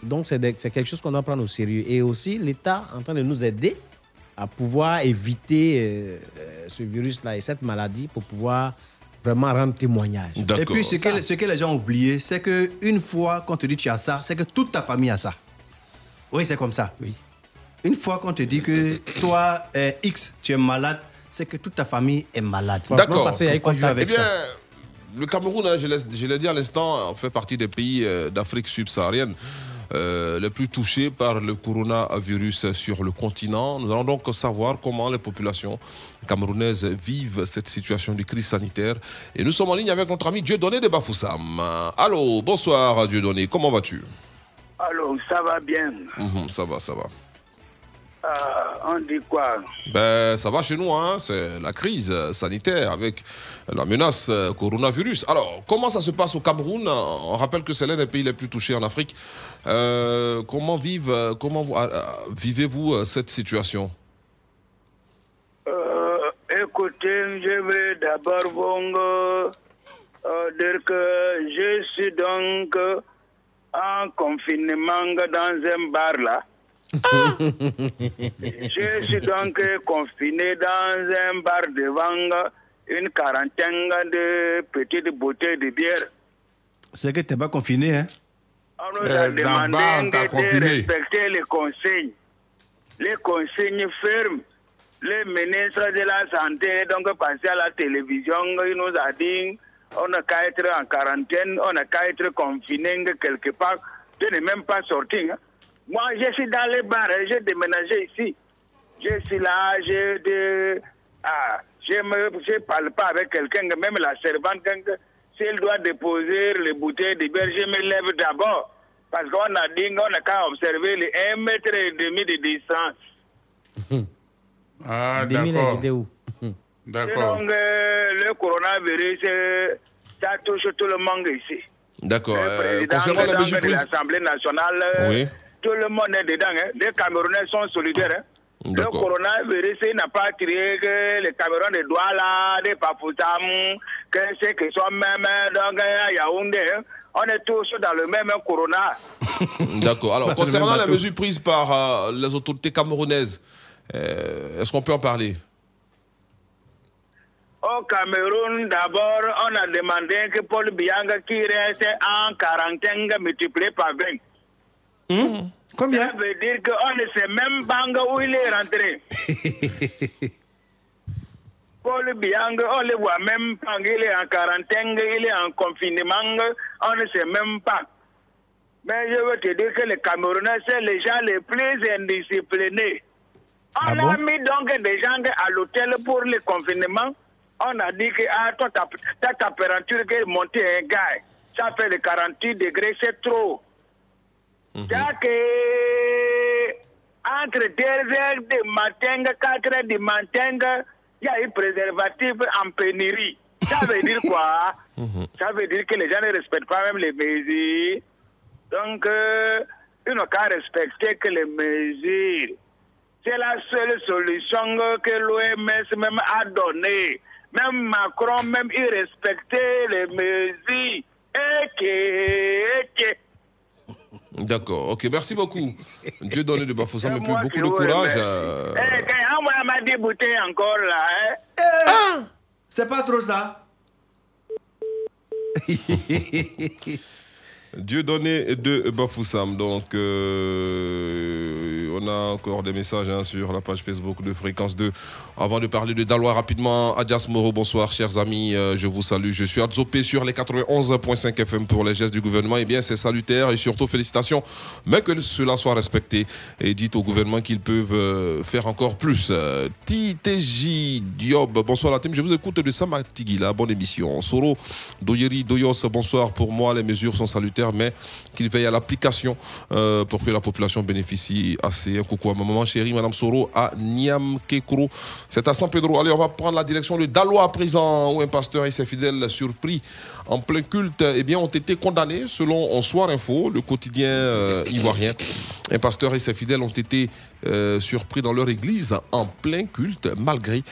Donc, c'est quelque chose qu'on doit prendre au sérieux. Et aussi, l'État est en train de nous aider à pouvoir éviter euh, euh, ce virus-là et cette maladie pour pouvoir vraiment rendre témoignage.
Et puis, ce que, ce que les gens ont oublié, c'est qu'une fois qu'on te dit tu as ça, c'est que toute ta famille a ça. Oui, c'est comme ça. Oui. Une fois qu'on te dit que toi, euh, X, tu es malade, c'est que toute ta famille est malade.
D'accord.
Parce qu'il y a quoi jouer avec
Eh bien,
ça.
Le Cameroun, hein, je l'ai je l'ai dit à l'instant, fait partie des pays euh, d'Afrique subsaharienne euh, les plus touchés par le coronavirus sur le continent. Nous allons donc savoir comment les populations camerounaises vivent cette situation de crise sanitaire. Et nous sommes en ligne avec notre ami Dieudonné de Bafoussam. Allô, bonsoir Dieudonné, comment vas-tu?
Alors, ça va bien.
Mhm, Ça va, ça va.
Euh, on dit quoi
Ben, ça va chez nous, hein. c'est la crise sanitaire avec la menace euh, coronavirus. Alors, comment ça se passe au Cameroun? On rappelle que c'est l'un des pays les plus touchés en Afrique. Euh, comment vivent, comment vous- vivez-vous cette situation?
Euh, Écoutez, je vais d'abord vous dire que je suis donc en confinement dans un bar là. Je suis donc confiné dans un bar devant une quarantaine de petites bouteilles de bière.
C'est que tu n'es pas confiné, hein?
On nous
Euh,
a demandé de
confiné.
respecter les consignes. Les consignes fermes. Le ministre de la Santé, donc passé à la télévision, il nous a dit on n'a qu'à être en quarantaine, on n'a qu'à être confiné quelque part. Je n'ai même pas sorti. hein? Moi, je suis dans les bars, j'ai déménagé ici. Je suis là, je de, ah, je me, je parle pas avec quelqu'un, même la servante, quand- si elle doit déposer les bouteilles de bière, je me lève d'abord. Parce qu'on a dit qu'on n'a qu'à observer les 1 mètre et demi de distance.
Ah, d'accord. D'accord.
Donc, euh, le coronavirus, euh, ça touche tout le monde ici.
D'accord. Euh, concernant la mesure
de
prise.
l'Assemblée nationale, euh,
Oui.
Tout le monde est dedans. hein. Les Camerounais sont solidaires. hein. Le coronavirus il n'a pas tiré que les Camerounais doigts là, des Papoutam, que c'est qu'ils sont même donc à Yaoundé. hein. On est tous dans le même corona.
D'accord. Alors, concernant la mesure prise par euh, les autorités camerounaises, euh, est-ce qu'on peut en parler?
Au Cameroun, d'abord, on a demandé que Paul Bianga qui reste en quarantaine multiplié par 20.
Combien?
Ça veut dire qu'on ne sait même pas où il est rentré. Paul Biang, on le voit même pas, il est en quarantaine, il est en confinement, on ne sait même pas. Mais je veux te dire que les Camerounais, c'est les gens les plus indisciplinés. On
Ah bon?
a mis donc des gens à l'hôtel pour le confinement. On a dit que ah, toi, ta, ta température est montée, un gars, ça fait de 48 degrés, c'est trop. C'est que entre 2 heures du matin, 4 heures du matin, il y a un préservatif en pénurie. Ça veut dire quoi? Ça veut dire que les gens ne respectent pas même les mesures. Donc, euh, ils n'ont qu'à respecter que les mesures. C'est la seule solution que l'OMS même a donnée. Même Macron, même, il respectait les mesures. Et que, et que,
D'accord. Ok, merci beaucoup. Dieu donné de Bafoussam et puis beaucoup de courage. euh,
Eh, quand on m'a bouteille encore là, hein.
Ah C'est pas trop ça
Dieu donné de Bafoussam. Donc, euh, on a encore des messages hein, sur la page Facebook de Fréquence 2. Avant de parler de Dalois, rapidement, Adias Moro, bonsoir, chers amis. euh, je vous salue. Je suis Adzopé sur les 91.5 FM pour les gestes du gouvernement. Eh bien, c'est salutaire et surtout félicitations. Mais que cela soit respecté et dites au gouvernement qu'ils peuvent euh, faire encore plus. Euh, TTJ Diob, bonsoir la team. Je vous écoute de Samatigila. Bonne émission. Soro Doyeri Doyos, bonsoir. Pour moi, les mesures sont salutaires, mais qu'il veille à l'application euh, pour que la population bénéficie assez. Un coucou à ma maman chérie, Madame Soro, à Niam Kekro. C'est à San Pedro. Allez, on va prendre la direction de Dalois à présent, où un pasteur et ses fidèles surpris en plein culte eh bien, ont été condamnés selon Soir Info, le quotidien euh, ivoirien. Un pasteur et ses fidèles ont été euh, surpris dans leur église en plein culte, malgré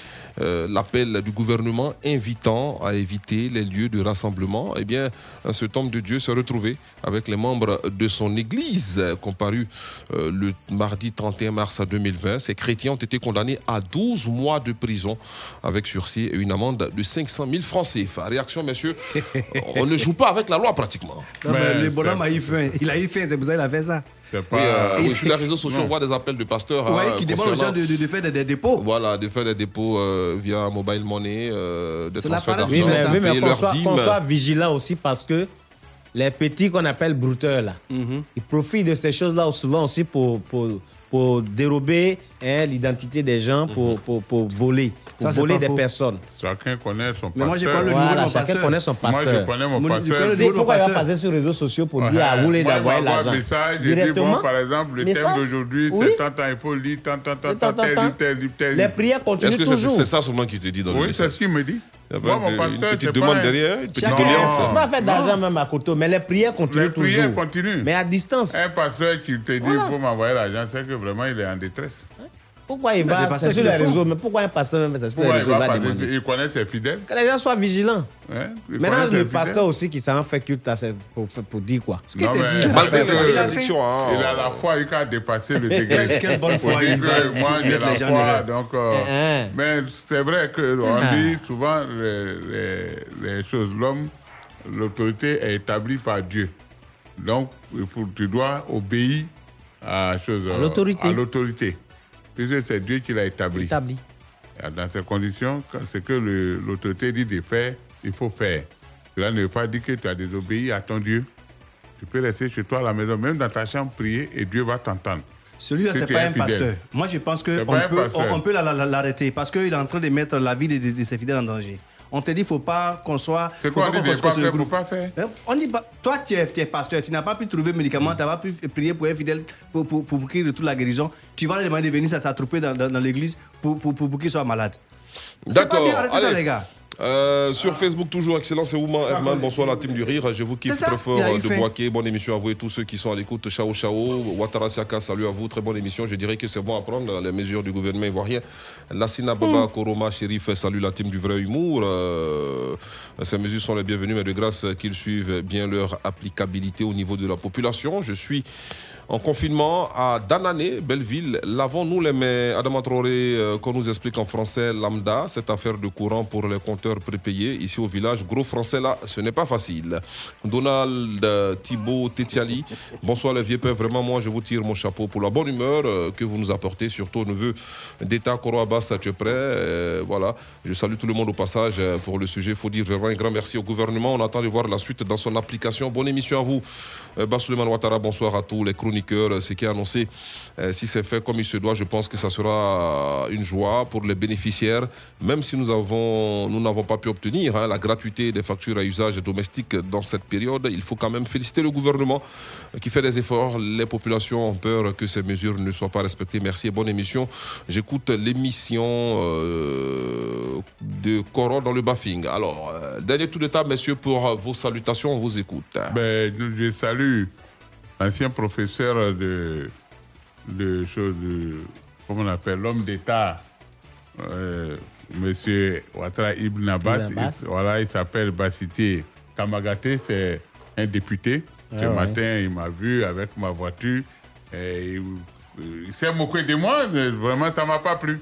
euh, l'appel du gouvernement invitant à éviter les lieux de rassemblement. Eh bien, cet homme de Dieu s'est retrouvé avec les membres de son église, comparu euh, le mardi 31 mars 2020. Ces chrétiens ont été condamnés à 12 mois de prison avec sursis et une amende de 500 000 francs CFA. Réaction, messieurs, on ne joue pas avec la loi pratiquement.
Non, mais le bonhomme a eu faim. Il a eu faim, c'est pour ça qu'il a fait ça.
Oui, euh, oui, sur les réseaux sociaux, on voit des appels de pasteurs.
Ouais,
hein,
qui demandent aux gens de, de- de faire des, des dépôts.
Voilà, de faire des dépôts euh, via mobile money, euh, des
C'est la
transferts d'argent,
Oui, mais, mais
payer
qu'on soit, soit vigilant aussi parce que les petits qu'on appelle brouteurs, là,
Mhm.
ils profitent de ces choses-là souvent aussi pour, pour, pour dérober hein, l'identité des gens, pour, pour, pour voler, pour
Ça,
voler des
faux.
personnes.
Chacun connaît son pasteur.
Mais moi, j'ai pas le
Voilà,
mon
chacun
pasteur.
connaît son
Moi,
pasteur.
je connais mon
Mon- je
pasteur.
connais le
C'est
numéro de
pourquoi il va passer sur les réseaux sociaux pour
Ouais.
dire à
Moi,
d'envoyer l'argent?
un message, il dit,
Directement.
bon, par exemple, le
Mais
thème d'aujourd'hui,
oui.
c'est tant, tant, il faut lire, tant, tant, tant,
Tant,
tant,
tant,
tel,
tant.
tel, tel, tel.
Les prières continuent
Est-ce que c'est
toujours.
c'est ça seulement qu'il te dit dans le
Oui, c'est
message?
ce qu'il me dit.
Il y a
Moi,
pas
mon pasteur,
Une petite
c'est
demande
pas
derrière, une petite
Chacun-
doléance.
C'est pas fait d'argent même à côté, mais les prières continuent
Les prières
toujours.
continuent.
Mais à distance.
Un pasteur qui te dit
Voilà.
pour m'envoyer l'argent, c'est que vraiment il est en détresse.
Pourquoi il va c'est sur les réseaux Mais pourquoi un pasteur même ça sur les réseaux il
va
demander?
Il connaît ses fidèles.
Que les gens soient vigilants.
hein,
Maintenant, le
fidèles.
pasteur aussi qui s'en fait culte à cette- pour, pour dire quoi? Ce qu'il te dit.
Malgré
Il a Il la foi, il a dépassé le degré.
Quelle bonne foi
Moi, j'ai la foi, donc. euh,
Hein.
Mais c'est vrai qu'on
Ah.
dit souvent les, choses. L'homme l'autorité est établie par Dieu. Donc, tu dois obéir à, chose,
À l'autorité.
Puisque c'est Dieu qui l'a établi.
Établi.
Dans ces conditions, ce que l'autorité dit de faire, il faut faire. Cela ne veut pas dire que tu as désobéi à ton Dieu. Tu peux rester chez toi à la maison, même dans ta chambre, prier et Dieu va t'entendre.
Celui-là,
Si
c'est
tu
pas un
fidèle.
pasteur. Moi, je pense qu'on peut, on, on l'arrêter parce qu'il est en train de mettre la vie de, de- de ses fidèles en danger. On te dit, il ne faut pas qu'on soit.
C'est quoi,
pas
on dit pas
le
faire, pas faire
On dit, pas- toi, tu es, tu es pasteur, tu n'as pas pu trouver médicament, tu n'as pas pu prier pour un fidèle pour, pour, pour qu'il retrouve la guérison. Tu vas lui demander de venir s'attrouper dans, dans, dans l'église pour, pour, pour, pour qu'il soit malade. Pas
D'accord.
arrêtez ça,
Allez.
les gars.
Euh, sur Facebook, toujours excellent, c'est Ouman Herman. Bonsoir la team du rire. Je vous kiffe très fort
il a eu
de. Boaké. Bonne émission à vous et tous ceux qui sont à l'écoute. Ciao, ciao. Ouattara Siaka, salut à vous. Très bonne émission. Je dirais que c'est bon à prendre les mesures du gouvernement ivoirien. Lassina Baba Koroma Chérif, salut la team du vrai humour. Euh, ces mesures sont les bienvenues, mais de grâce qu'ils suivent bien leur applicabilité au niveau de la population. Je suis en confinement à Danané, Belleville. Lavons-nous les mains. Adama Traoré, euh, qu'on nous explique en français lambda, cette affaire de courant pour les compteurs prépayés ici au village. Gros français là, ce n'est pas facile. Donald euh, Thibault Tétiali, bonsoir les vieux pères. Vraiment, moi, je vous tire mon chapeau pour la bonne humeur euh, que vous nous apportez, surtout au neveu d'État Koro Abbas, tu es prêt Euh, Voilà, je salue tout le monde au passage pour le sujet. Il faut dire vraiment un grand merci au gouvernement. On attend de voir la suite dans son application. Bonne émission à vous. Bassouleman Ouattara, bonsoir à tous les chroniqueurs. Euh, Ce qui est annoncé, euh, si c'est fait comme il se doit, je pense que ça sera une joie pour les bénéficiaires, même si nous avons, nous n'avons pas pu obtenir hein, la gratuité des factures à usage domestique dans cette période. Il faut quand même féliciter le gouvernement euh, qui fait des efforts. Les populations ont peur que ces mesures ne soient pas respectées. Merci et bonne émission. J'écoute l'émission euh, de Coro dans le Baffing. Alors, euh, dernier tour de table, messieurs, pour euh, vos salutations. On vous écoute.
Ben, je salue l'ancien professeur de, de choses, de, comment on appelle, l'homme d'État, euh, Monsieur Ouattara Ibn Abbas.
Ibn Abbas.
Il- voilà, il s'appelle Bassité Kamagaté, c'est un député.
Ah
Ce
ouais.
matin, il m'a vu avec ma voiture. Et il il s'est moqué de moi, vraiment, ça m'a pas plu.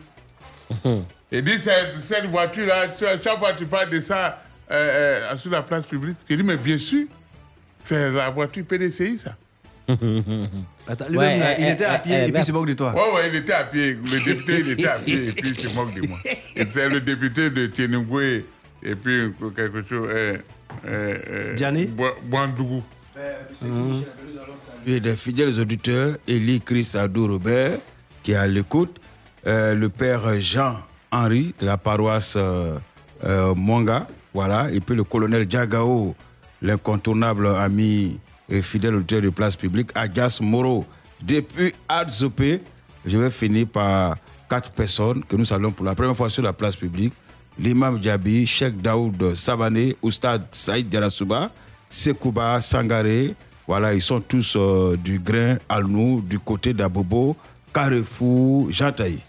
Il dit, cette, cette voiture-là, tu- chaque fois tu parles de ça euh, euh, sur la place publique, j'ai dit, mais bien sûr, c'est la voiture PDCI, ça.
Attends, lui-même, là, il était à pied et puis il se moque de toi.
Ouais, ouais, il était à pied. Le député, il était à pied et puis il se moque de moi. C'est le député de Tienungwe et puis quelque chose. Euh, euh, euh,
Diané.
Et des fidèles auditeurs, Élie Christ Adou Robert, qui est à l'écoute, euh, le père Jean-Henri de la paroisse euh, euh, Mwanga, voilà, et puis le colonel Diagao, l'incontournable ami et fidèle auditeur de place publique, Adjas Moro, depuis Adzopé. Je vais finir par quatre personnes que nous saluons pour la première fois sur la place publique. L'imam Djabi, Cheikh Daoud Savané, Oustad Saïd Diarasouba, Sekouba Sangaré, voilà, ils sont tous euh, du grain à nous, du côté d'Abobo, Carrefour, Jantaï.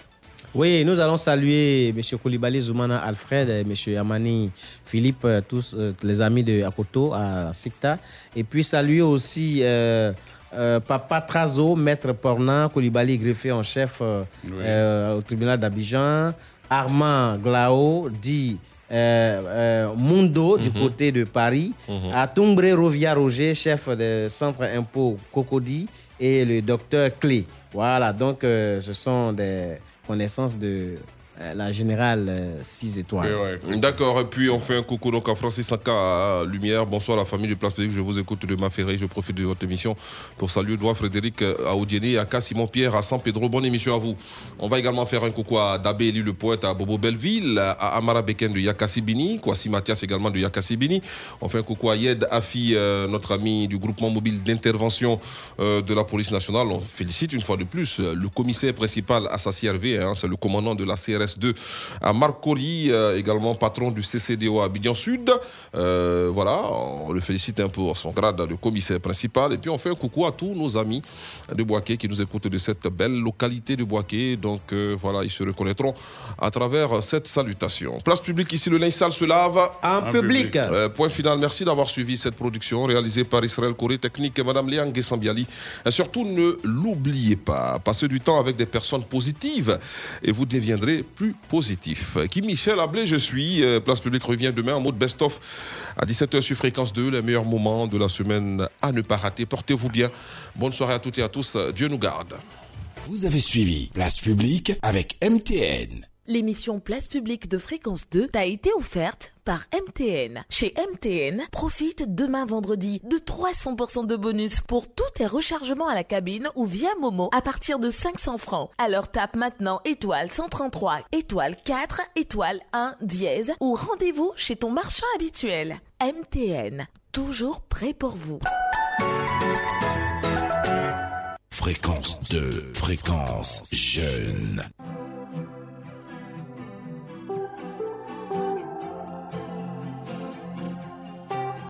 Oui, nous allons saluer M. Koulibaly Zoumana Alfred, M. Amani Philippe, euh, tous euh, les amis de Akoto à Sikta. Et puis saluer aussi euh, euh, Papa Trazo, Maître Pornan, Koulibaly greffé en chef au tribunal d'Abidjan. Armand Glao, dit euh, euh, Mundo du
Mhm.
côté de Paris. À Tumbré Rovia Roger, chef du centre impôt Cocody. Et le docteur Clé. Voilà, donc euh, ce sont des connaissances de la générale 6 étoiles.
D'accord, et puis on fait un coucou donc à Francis Saka à Lumière. Bonsoir la famille du Place Publique, je vous écoute de ma ferrée, je profite de votre émission pour saluer Doigt Frédéric euh, à à K. Simon Pierre à San Pedro. Bonne émission à vous. On va également faire un coucou à Dabé le poète à Bobo Belleville, à Amara Beken de Yakasibini, Kwasi Mathias également de Yakasibini. On fait un coucou à Yed Afi, euh, notre ami du groupement mobile d'intervention euh, de la police nationale. On félicite une fois de plus euh, le commissaire principal Assassi Hervé, hein, c'est le commandant de la CRS2 à euh, également patron du CCDO à Abidjan Sud. Euh, voilà, on le félicite un peu à son grade de commissaire principal. Et puis on fait un coucou à tous nos amis de Boaké qui nous écoutent de cette belle localité de Boaké. Donc euh, voilà, ils se reconnaîtront à travers cette salutation. Place publique ici, le linge sale se lave.
En public.
Euh, point final, merci d'avoir suivi cette production réalisée par Israël Corée Technique et Madame Léang Sambiali. Et surtout, ne l'oubliez pas, passez du temps avec des personnes positives et vous deviendrez plus positif. Qui Michel Ablé, je suis. Euh, Place publique revient demain en mode best-of à 17h sur Fréquence 2, les meilleurs moments de la semaine à ne pas rater. Portez-vous bien. Bonne soirée à toutes et à tous. Dieu nous garde.
Vous avez suivi Place publique avec MTN.
L'émission Place publique de Fréquence 2 t'a été offerte par MTN. Chez MTN, profite demain vendredi de 300% de bonus pour tous tes rechargements à la cabine ou via Momo à partir de 500 francs. Alors tape maintenant étoile 133, étoile 4, étoile 1, dièse ou rendez-vous chez ton marchand habituel. MTN, toujours prêt pour vous.
Fréquence 2, fréquence jeune.